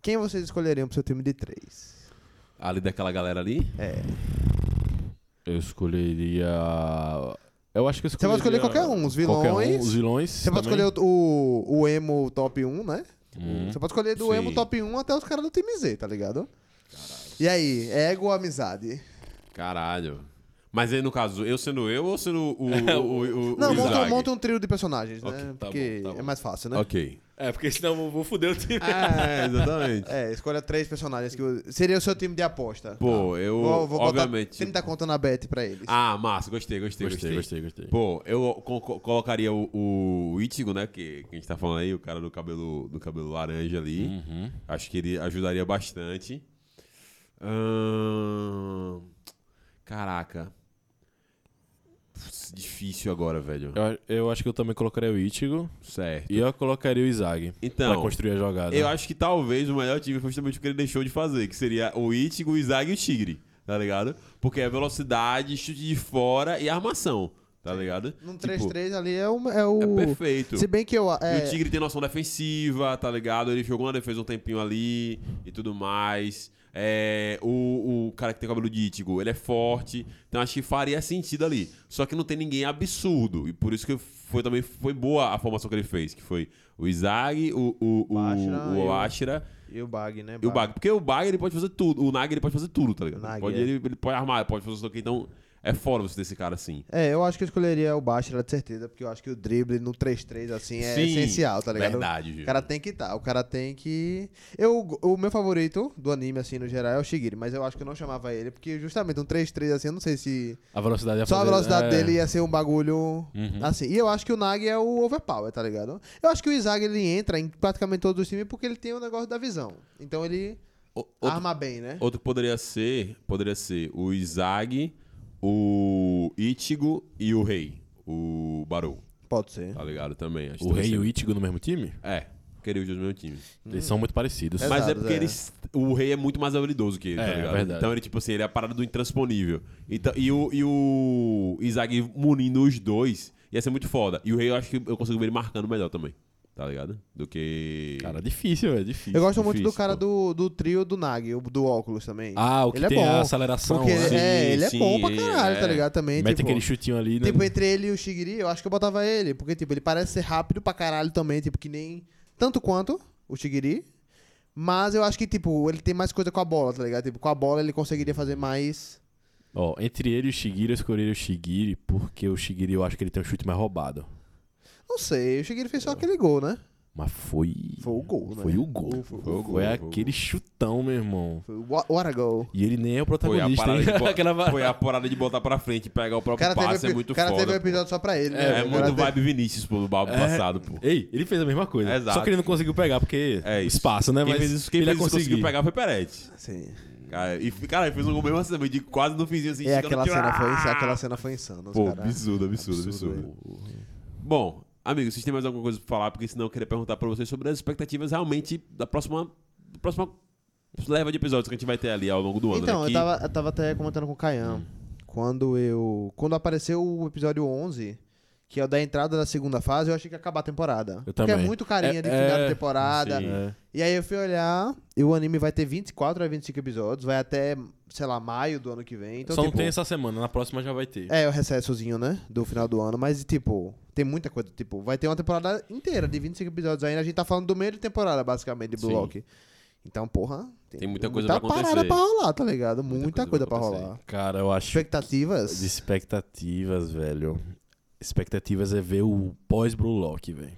Quem vocês escolheriam pro seu time de três? Ali daquela galera ali. É. Eu escolheria. Eu acho que eu Você escolheria. pode escolher qualquer um, os Qualquer um, vilões. os vilões. Você pode também. escolher o, o, o emo top 1, né? Hum. Você pode escolher do Sim. emo top 1 até os caras do time Z, tá ligado? E aí, ego ou amizade? Caralho. Mas aí, no caso, eu sendo eu ou sendo o. *laughs* o, o, o Não, o monta, monta um trio de personagens, Ok, né? tá Porque bom, tá bom. é mais fácil, né? Ok. É, porque senão eu vou, foder o time. É, *laughs* exatamente. É, escolha três personagens que seria o seu time de aposta. Pô, eu. vou, vou botar obviamente. 30 conta na bet pra eles. Ah, massa, gostei, gostei, Gostei, gostei. gostei, gostei. Pô, eu co- co- colocaria o, o Ichigo, né? Que, que a gente tá falando aí, o cara do cabelo, do cabelo laranja ali. Uhum. Acho que ele ajudaria bastante. Ahn, Caraca. Difícil agora, velho. Eu, eu acho que eu também colocaria o Ichigo Certo. e eu colocaria o Izag pra Então, construir a jogada. eu acho que talvez o melhor time foi justamente o que ele deixou de fazer, que seria o Ichigo, o Izag e o Tigre, tá ligado? Porque é velocidade, chute de fora e armação, tá ligado? Num Tipo, 3-3 ali é o. É o... É perfeito. Se bem que eu. E É, o Tigre tem noção defensiva, tá ligado? Ele jogou na defesa um tempinho ali e tudo mais. É, o, o cara que tem cabelo de Ítigo, ele é forte. Então acho que faria sentido ali. Só que não tem ninguém absurdo. E por isso que foi também foi boa a formação que ele fez. Que foi o Izag, o, o, o, o e o- Ashira E o Bag, né? e o Bag. Porque o Bag ele pode fazer tudo. O Nag ele pode fazer tudo, tá ligado? Nag, pode, é. ele, ele pode armar, pode fazer o que. Então é fora você ter esse cara assim. É, eu acho que eu escolheria o Bashira de certeza, porque eu acho que o drible no 3-3 assim é Sim, essencial, tá ligado? Verdade, O Gil. cara tem que estar, o cara tem que. Eu, o meu favorito do anime, assim, no geral, é o Shigiri, mas eu acho que eu não chamava ele, porque justamente um 3-3 assim, eu não sei se. A velocidade ia Só a velocidade é. dele ia ser um bagulho Uhum. assim. E eu acho que o Nagi é o overpower, tá ligado? Eu acho que o Izag ele entra em praticamente todos os times porque ele tem o negócio da visão. Então ele O- outro- arma bem, né? Outro que poderia ser, poderia ser o Izag, o Ichigo e o Rei, o Barou, Pode ser. tá ligado? Também. Acho que O Rei e o Ichigo no mesmo time? É, queria os dois no mesmo time. Eles são muito parecidos. Mas é Exato, porque é. eles, o Rei é muito mais habilidoso que ele, É, tá é ligado? verdade. Então ele, tipo assim, ele é a parada do intransponível. Então, e, o, e o Izag munindo os dois ia ser muito foda. E o Rei eu acho que eu consigo ver ele marcando melhor também, tá ligado? Do que... Cara, difícil, é difícil. Eu gosto muito do difícil, cara pô. do, do trio do Nagi, o do óculos também. Ah, o que ele é tem bom. a aceleração. Porque né? ele, é, Sim, ele é sim, bom pra caralho, é. tá ligado? Também, Mete tipo, aquele chutinho ali, né? tipo, entre ele e o Shigiri, eu acho que eu botava ele. Porque, tipo, ele parece ser rápido pra caralho também, tipo, que nem... Tanto quanto o Shigiri. Mas eu acho que, tipo, ele tem mais coisa com a bola, tá ligado? Tipo, com a bola ele conseguiria fazer mais... Ó, entre ele e o Shigiri, eu escolheria o Shigiri, porque o Shigiri eu acho que ele tem um chute mais roubado. Não sei, o Shigiri fez só aquele gol, né? Mas foi. Foi o gol, né? Foi o gol. Foi o Foi, gol, foi o aquele chutão, meu irmão. Foi o what, what a goal. E ele nem é o Foi a, protagonista, parada hein? de, bo- *laughs* foi a parada de botar pra frente e pegar o O próprio cara, teve, passe, é epi- muito o cara foda. teve um episódio só pra ele, né? É, O cara muito teve- vibe Vinícius pô, do balbo É. passado, pô. Ei, ele fez a mesma coisa. Exato. Só que ele não conseguiu pegar, porque É isso. espaço, né? Quem Mas fez isso, quem ele fez isso conseguiu pegar foi Peretti. Sim. Cara, e, cara, ele fez um gol mesmo assim de quase no finzinho assim. É, chegando aquela cena, foi, aquela cena foi insana. os Pô, absurdo, Absurdo, absurdo. Bom, amigos, vocês têm mais alguma coisa pra falar? Porque senão eu queria perguntar pra vocês sobre as expectativas realmente da próxima, da próxima leva de episódios que a gente vai ter ali ao longo do ano. Então, né? eu tava, eu tava até comentando com o Caian. Quando eu. Quando apareceu o episódio 11, que é o da entrada da segunda fase, eu achei que ia acabar a temporada. Eu Porque é também. muito carinha É- de final é, de temporada. sim. É. E aí eu fui olhar, e o anime vai ter 24 a 25 episódios, vai até, sei lá, maio do ano que vem. Então, Só tipo, não tem essa semana, na próxima já vai ter. É, o recessozinho, né? Do final do ano. Mas, tipo, tem muita coisa. Tipo, vai ter uma temporada inteira de 25 episódios ainda. A gente tá falando do meio de temporada, basicamente, de Blue Sim. Lock. Então, porra. Tem muita coisa pra parada acontecer. pra rolar, tá ligado? Muita, coisa coisa, pra pra rolar. Cara, eu acho. Expectativas? De expectativas, velho. Expectativas é ver o pós-Blue Lock, velho.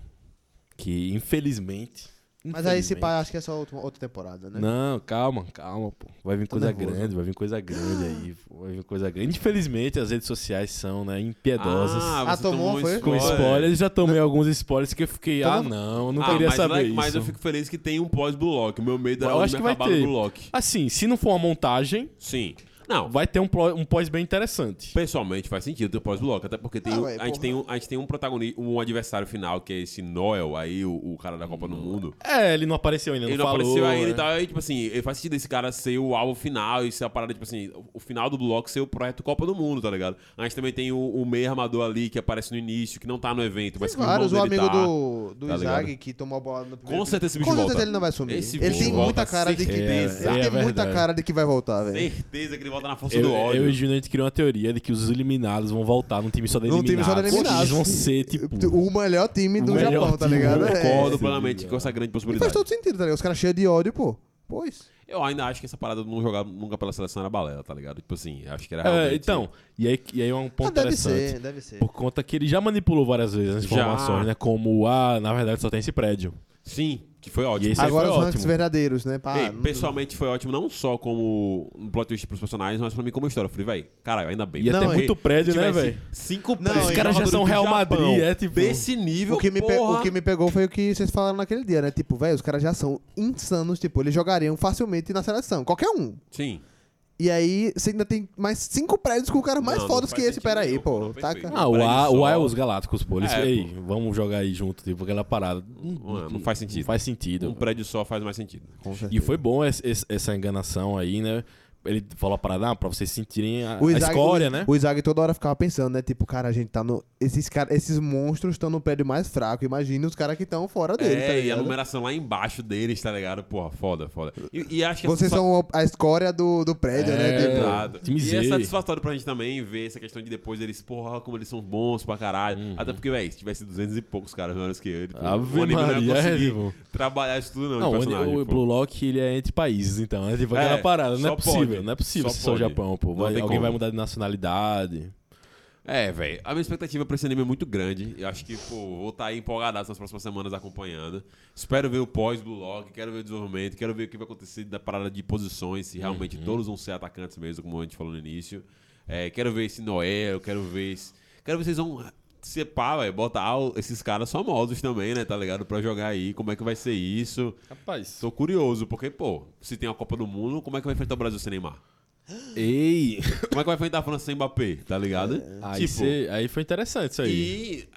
Que, infelizmente. Mas aí esse infelizmente- pai acho que é só outra, outra temporada, né? Não, calma, calma, pô. Vai vir Tô coisa nervoso. grande, vai vir coisa grande aí. pô. Vai vir coisa grande. Infelizmente, as redes sociais são, né, impiedosas. Ah, Ah, você tomou, tomou foi? com spoiler. spoilers, já tomei alguns spoilers que eu fiquei, ah, Tomou- não, eu não Ah, queria mas, saber like, isso. mas eu fico feliz que tem um pós-Blue Lock. O meu medo é Eu o acho que vai ter. Blue Lock. Assim, se não for uma montagem, Sim. Não, vai ter um, plo- um pós bem interessante. Pessoalmente faz sentido ter o pós-bloco, até porque tem Ah, um- ué, a, gente tem um, a gente tem um protagonista, um adversário final, que é esse Noel aí, o, o cara da Copa do Mundo. É, ele não apareceu ainda, Ele não não falou. apareceu ainda né? e tal, aí, tipo assim, ele faz sentido esse cara ser o alvo final e ser a parada, tipo assim, o, o final do bloco ser o projeto Copa do Mundo, tá ligado? A gente também tem o, o meio armador ali que aparece no início, que não tá no evento, mas Tem que vários, o irmão dele amigo tá. do, do tá Isaac que tomou a bola no primeiro Com certeza esse Com bicho certeza volta. ele não vai sumir. Esse ele tem volta, muita cara de que. Ele É, tem é muita verdade. cara de que vai voltar, velho. Certeza que ele volta na força Eu, do ódio. eu e o Júnior, a gente criou uma teoria de que os eliminados vão voltar num time só de Num eliminados. time só de eliminados. Eles vão ser, tipo... O melhor time do melhor Japão, tá time. ligado? Eu É. Concordo Sim, plenamente é. com essa grande E faz possibilidade. todo sentido, tá ligado? Os caras cheios de ódio, pô. Pois. Eu ainda acho que essa parada de não jogar nunca pela seleção era balela, tá ligado? Tipo assim, acho que era É, realmente... então, e aí, e aí é um ponto Ah, deve interessante. ser, deve ser. Por conta que ele já manipulou várias vezes as Já. informações, né? Como, ah, na verdade só tem esse prédio. Sim, que foi ótimo. E Agora foi os ranks ótimo. verdadeiros, né? Pá, Ei, pessoalmente foi ótimo, não só como um plot twist pros personagens, mas pra mim como história. Eu falei, véi, caralho, ainda bem. Ia Não, ter e- muito prédio, né, velho? Cinco Não, prédios os caras já são Real Japão, Madrid, é tipo- Desse nível, O que, me pe- porra. o que me pegou foi o que vocês falaram naquele dia, né? Tipo, velho, os caras já são insanos. Tipo, eles jogariam facilmente na seleção. Qualquer um. Sim. E aí você ainda tem mais cinco prédios com caras mais Não, não fodas que esse. Pera aí, pô. Tá, perfeito. Ah, o A, o A é os Galácticos, pô. Eles, É, ei, vamos jogar aí junto, tipo, aquela parada. Não, não faz sentido. Não faz sentido. Um prédio só faz mais sentido. E foi bom esse- esse- essa enganação aí, né? Ele falou a parada, ah, pra vocês sentirem a, O a Isaac- escória, o- né? O Isaac toda hora ficava pensando, né? Tipo, cara, a gente tá no. Esses, cara, esses monstros estão no prédio mais fraco. Imagina os caras que estão fora dele, é, tá e a numeração lá embaixo deles, tá ligado? Porra, foda, foda. E, e acho que Vocês são a escória do, do prédio, né? É. Tipo, Exato. Time E é satisfatório pra gente também ver essa questão de depois eles, porra, como eles são bons pra caralho. Uhum. Até porque, véi, se tivesse 200 e poucos caras melhores que ele, pô, Ave o anime não Maria, ia conseguir é, tipo- trabalhar isso tudo, não. Não, de o, o. Blue Lock ele é entre países, então. É tipo É, aquela parada. Não é possível, pode. Não é possível Só ser só o. Japão, pô. Vai- alguém como. vai mudar de nacionalidade. É, velho. A minha expectativa pra esse anime é muito grande. Eu acho que, pô, vou estar aí empolgadaço nas próximas semanas acompanhando. Espero ver o pós-Blue Lock, quero ver o desenvolvimento, quero ver o que vai acontecer da parada de posições, se realmente Uhum. todos vão ser atacantes mesmo, como a gente falou no início. É, quero ver esse Noé, eu quero ver esse... Quero ver se vocês vão separ, velho, botar o- esses caras famosos também, né, tá ligado? Pra jogar aí, como é que vai ser isso. Rapaz. Tô curioso, porque, pô, se tem a Copa do Mundo, como é que vai enfrentar o Brasil sem Neymar? *gasps* Ei! Como é que vai enfrentar a França sem Mbappé, tá ligado? Aí, cê- aí foi interessante isso aí. E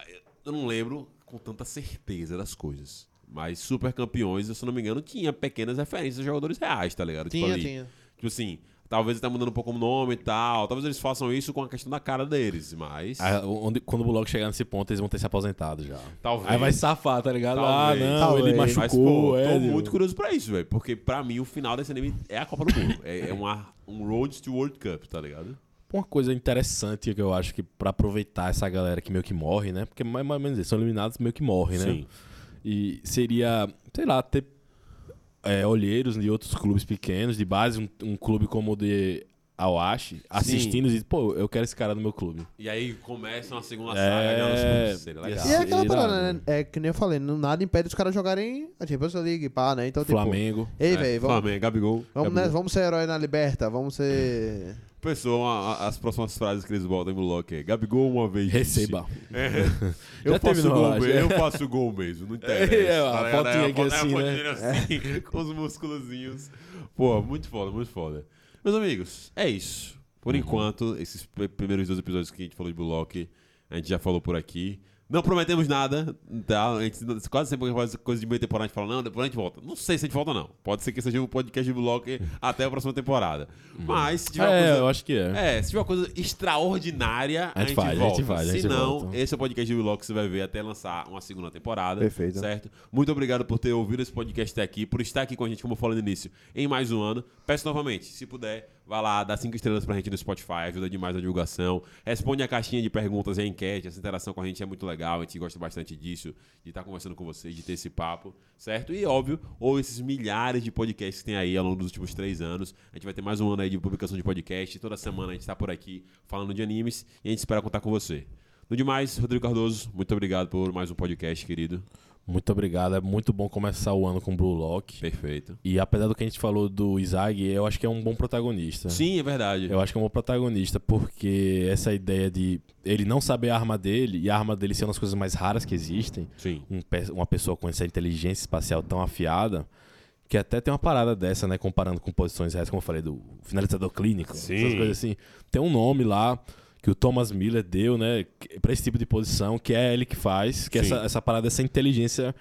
eu não lembro com tanta certeza das coisas. Mas super campeões, se eu não me engano, tinha pequenas referências a jogadores reais, tá ligado? tipo, Tinha, ali, tinha. Tipo assim, talvez até mudando um pouco o nome e tal. Talvez eles façam isso com a questão da cara deles, mas. Ah, onde- quando o Lock chegar nesse ponto, eles vão ter se aposentado já. talvez. Aí vai safar, tá ligado? Talvez. Ah, não, Talvez. ele Mas, machucou, pô, é. tô tipo- muito curioso pra isso, velho. Porque pra mim o final desse anime é a Copa do Mundo. é é uma, um Road to World Cup, tá ligado? Uma coisa interessante que eu acho que pra aproveitar essa galera que meio que morre, né? Porque mais ou menos eles são eliminados meio que morrem, né? Sim. E seria, sei lá, ter é, olheiros de outros clubes pequenos, de base, um, um clube como o de Awashi, assistindo e dizendo, pô, eu quero esse cara no meu clube. E aí começa uma segunda É, saga isso. E é aquela parada, né? né? É que nem eu falei, não- nada impede os caras jogarem a Champions League, pá, né? Então, tipo, Flamengo. ei, É, velho, vamos, Flamengo, Gabigol. vamos, Gabigol. né, vamos ser herói na liberta, vamos ser... *laughs* Pessoal, a- a- as próximas frases que eles botam no bloco é Gabigol uma vez. Receba. É. *laughs* Eu faço gol mesmo, eu faço gol mesmo, não interessa. *laughs* É, a tá fotinha É, aqui a assim, né? assim, *laughs* com os músculozinhos. Pô, muito foda, muito foda. Meus amigos, é isso. Por enquanto, esses pr- primeiros dois episódios que a gente falou de Bullock, a gente já falou por aqui. Não prometemos nada, tá? A gente, quase sempre faz coisa de meia temporada, a gente fala, não, depois a gente volta. Não sei se a gente volta, não. Pode ser que seja um podcast de Bullock *laughs* até a próxima temporada. Mas, se tiver uma É, coisa... eu acho que é. É, se tiver uma coisa extraordinária, a A gente gente, faz, a gente volta. faz, a se gente não, volta. esse é o podcast de Vlog que você vai ver até lançar uma segunda temporada. Perfeito. Certo? Muito obrigado por ter ouvido esse podcast até aqui, por estar aqui com a gente, como eu falei no início, em mais um ano. Peço novamente, se puder, vá lá, dá cinco estrelas pra gente no Spotify, ajuda demais a divulgação. Responde a caixinha de perguntas e a enquete, essa interação com a gente é muito legal, a gente gosta bastante disso, de estar conversando com vocês, de ter esse papo, certo? E óbvio, ou esses milhares de podcasts que tem aí ao longo dos últimos três anos. A gente vai ter mais um ano aí de publicação de podcast. Toda semana a gente tá por aqui falando de animes e a gente espera contar com você. No demais, Rodrigo Cardoso, muito obrigado por mais um podcast, querido. Muito obrigado. É muito bom começar o ano com Blue Lock. Perfeito. E apesar do que a gente falou do Isaac, eu acho que é um bom protagonista. Sim, é verdade. Eu acho que é um bom protagonista, porque essa ideia de ele não saber a arma dele e a arma dele ser uma das coisas mais raras que existem, Sim. um uma pessoa com essa inteligência espacial tão afiada, que até tem uma parada dessa, né? Comparando com posições reais, como eu falei, do finalizador clínico, Sim. essas coisas assim. Tem um nome lá que o Thomas Miller deu, né? que- Pra esse tipo de posição, que é ele que faz, que é essa, essa parada, essa inteligência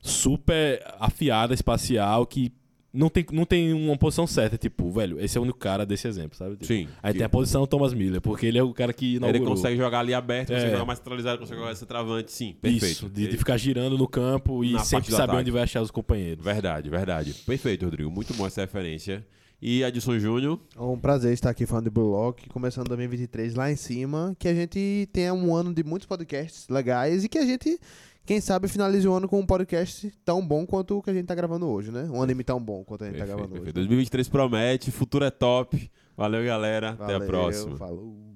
super afiada, espacial, que não tem, não tem uma posição certa. Tipo, velho, esse é o único cara desse exemplo, sabe? Tipo, Sim. Aí tem a posição Thomas Miller, porque ele é o cara que inaugurou. Ele consegue jogar ali aberto, consegue É. jogar mais centralizado, consegue jogar centroavante. Sim, perfeito. Isso, de, de ficar girando no campo e Na sempre do saber onde vai achar os companheiros. Verdade, verdade. Perfeito, Rodrigo. Muito bom essa referência. E Adson Júnior, É um prazer estar aqui falando de Blue Lock, começando 2023 lá em cima, que a gente tenha um ano de muitos podcasts legais e que a gente, quem sabe, finalize o ano com um podcast tão bom quanto o que a gente tá gravando hoje, né? Um anime tão bom quanto a gente tá perfeito, gravando perfeito. hoje. 2023 promete, futuro é top. Valeu, galera. Até a Valeu, próxima. Falou.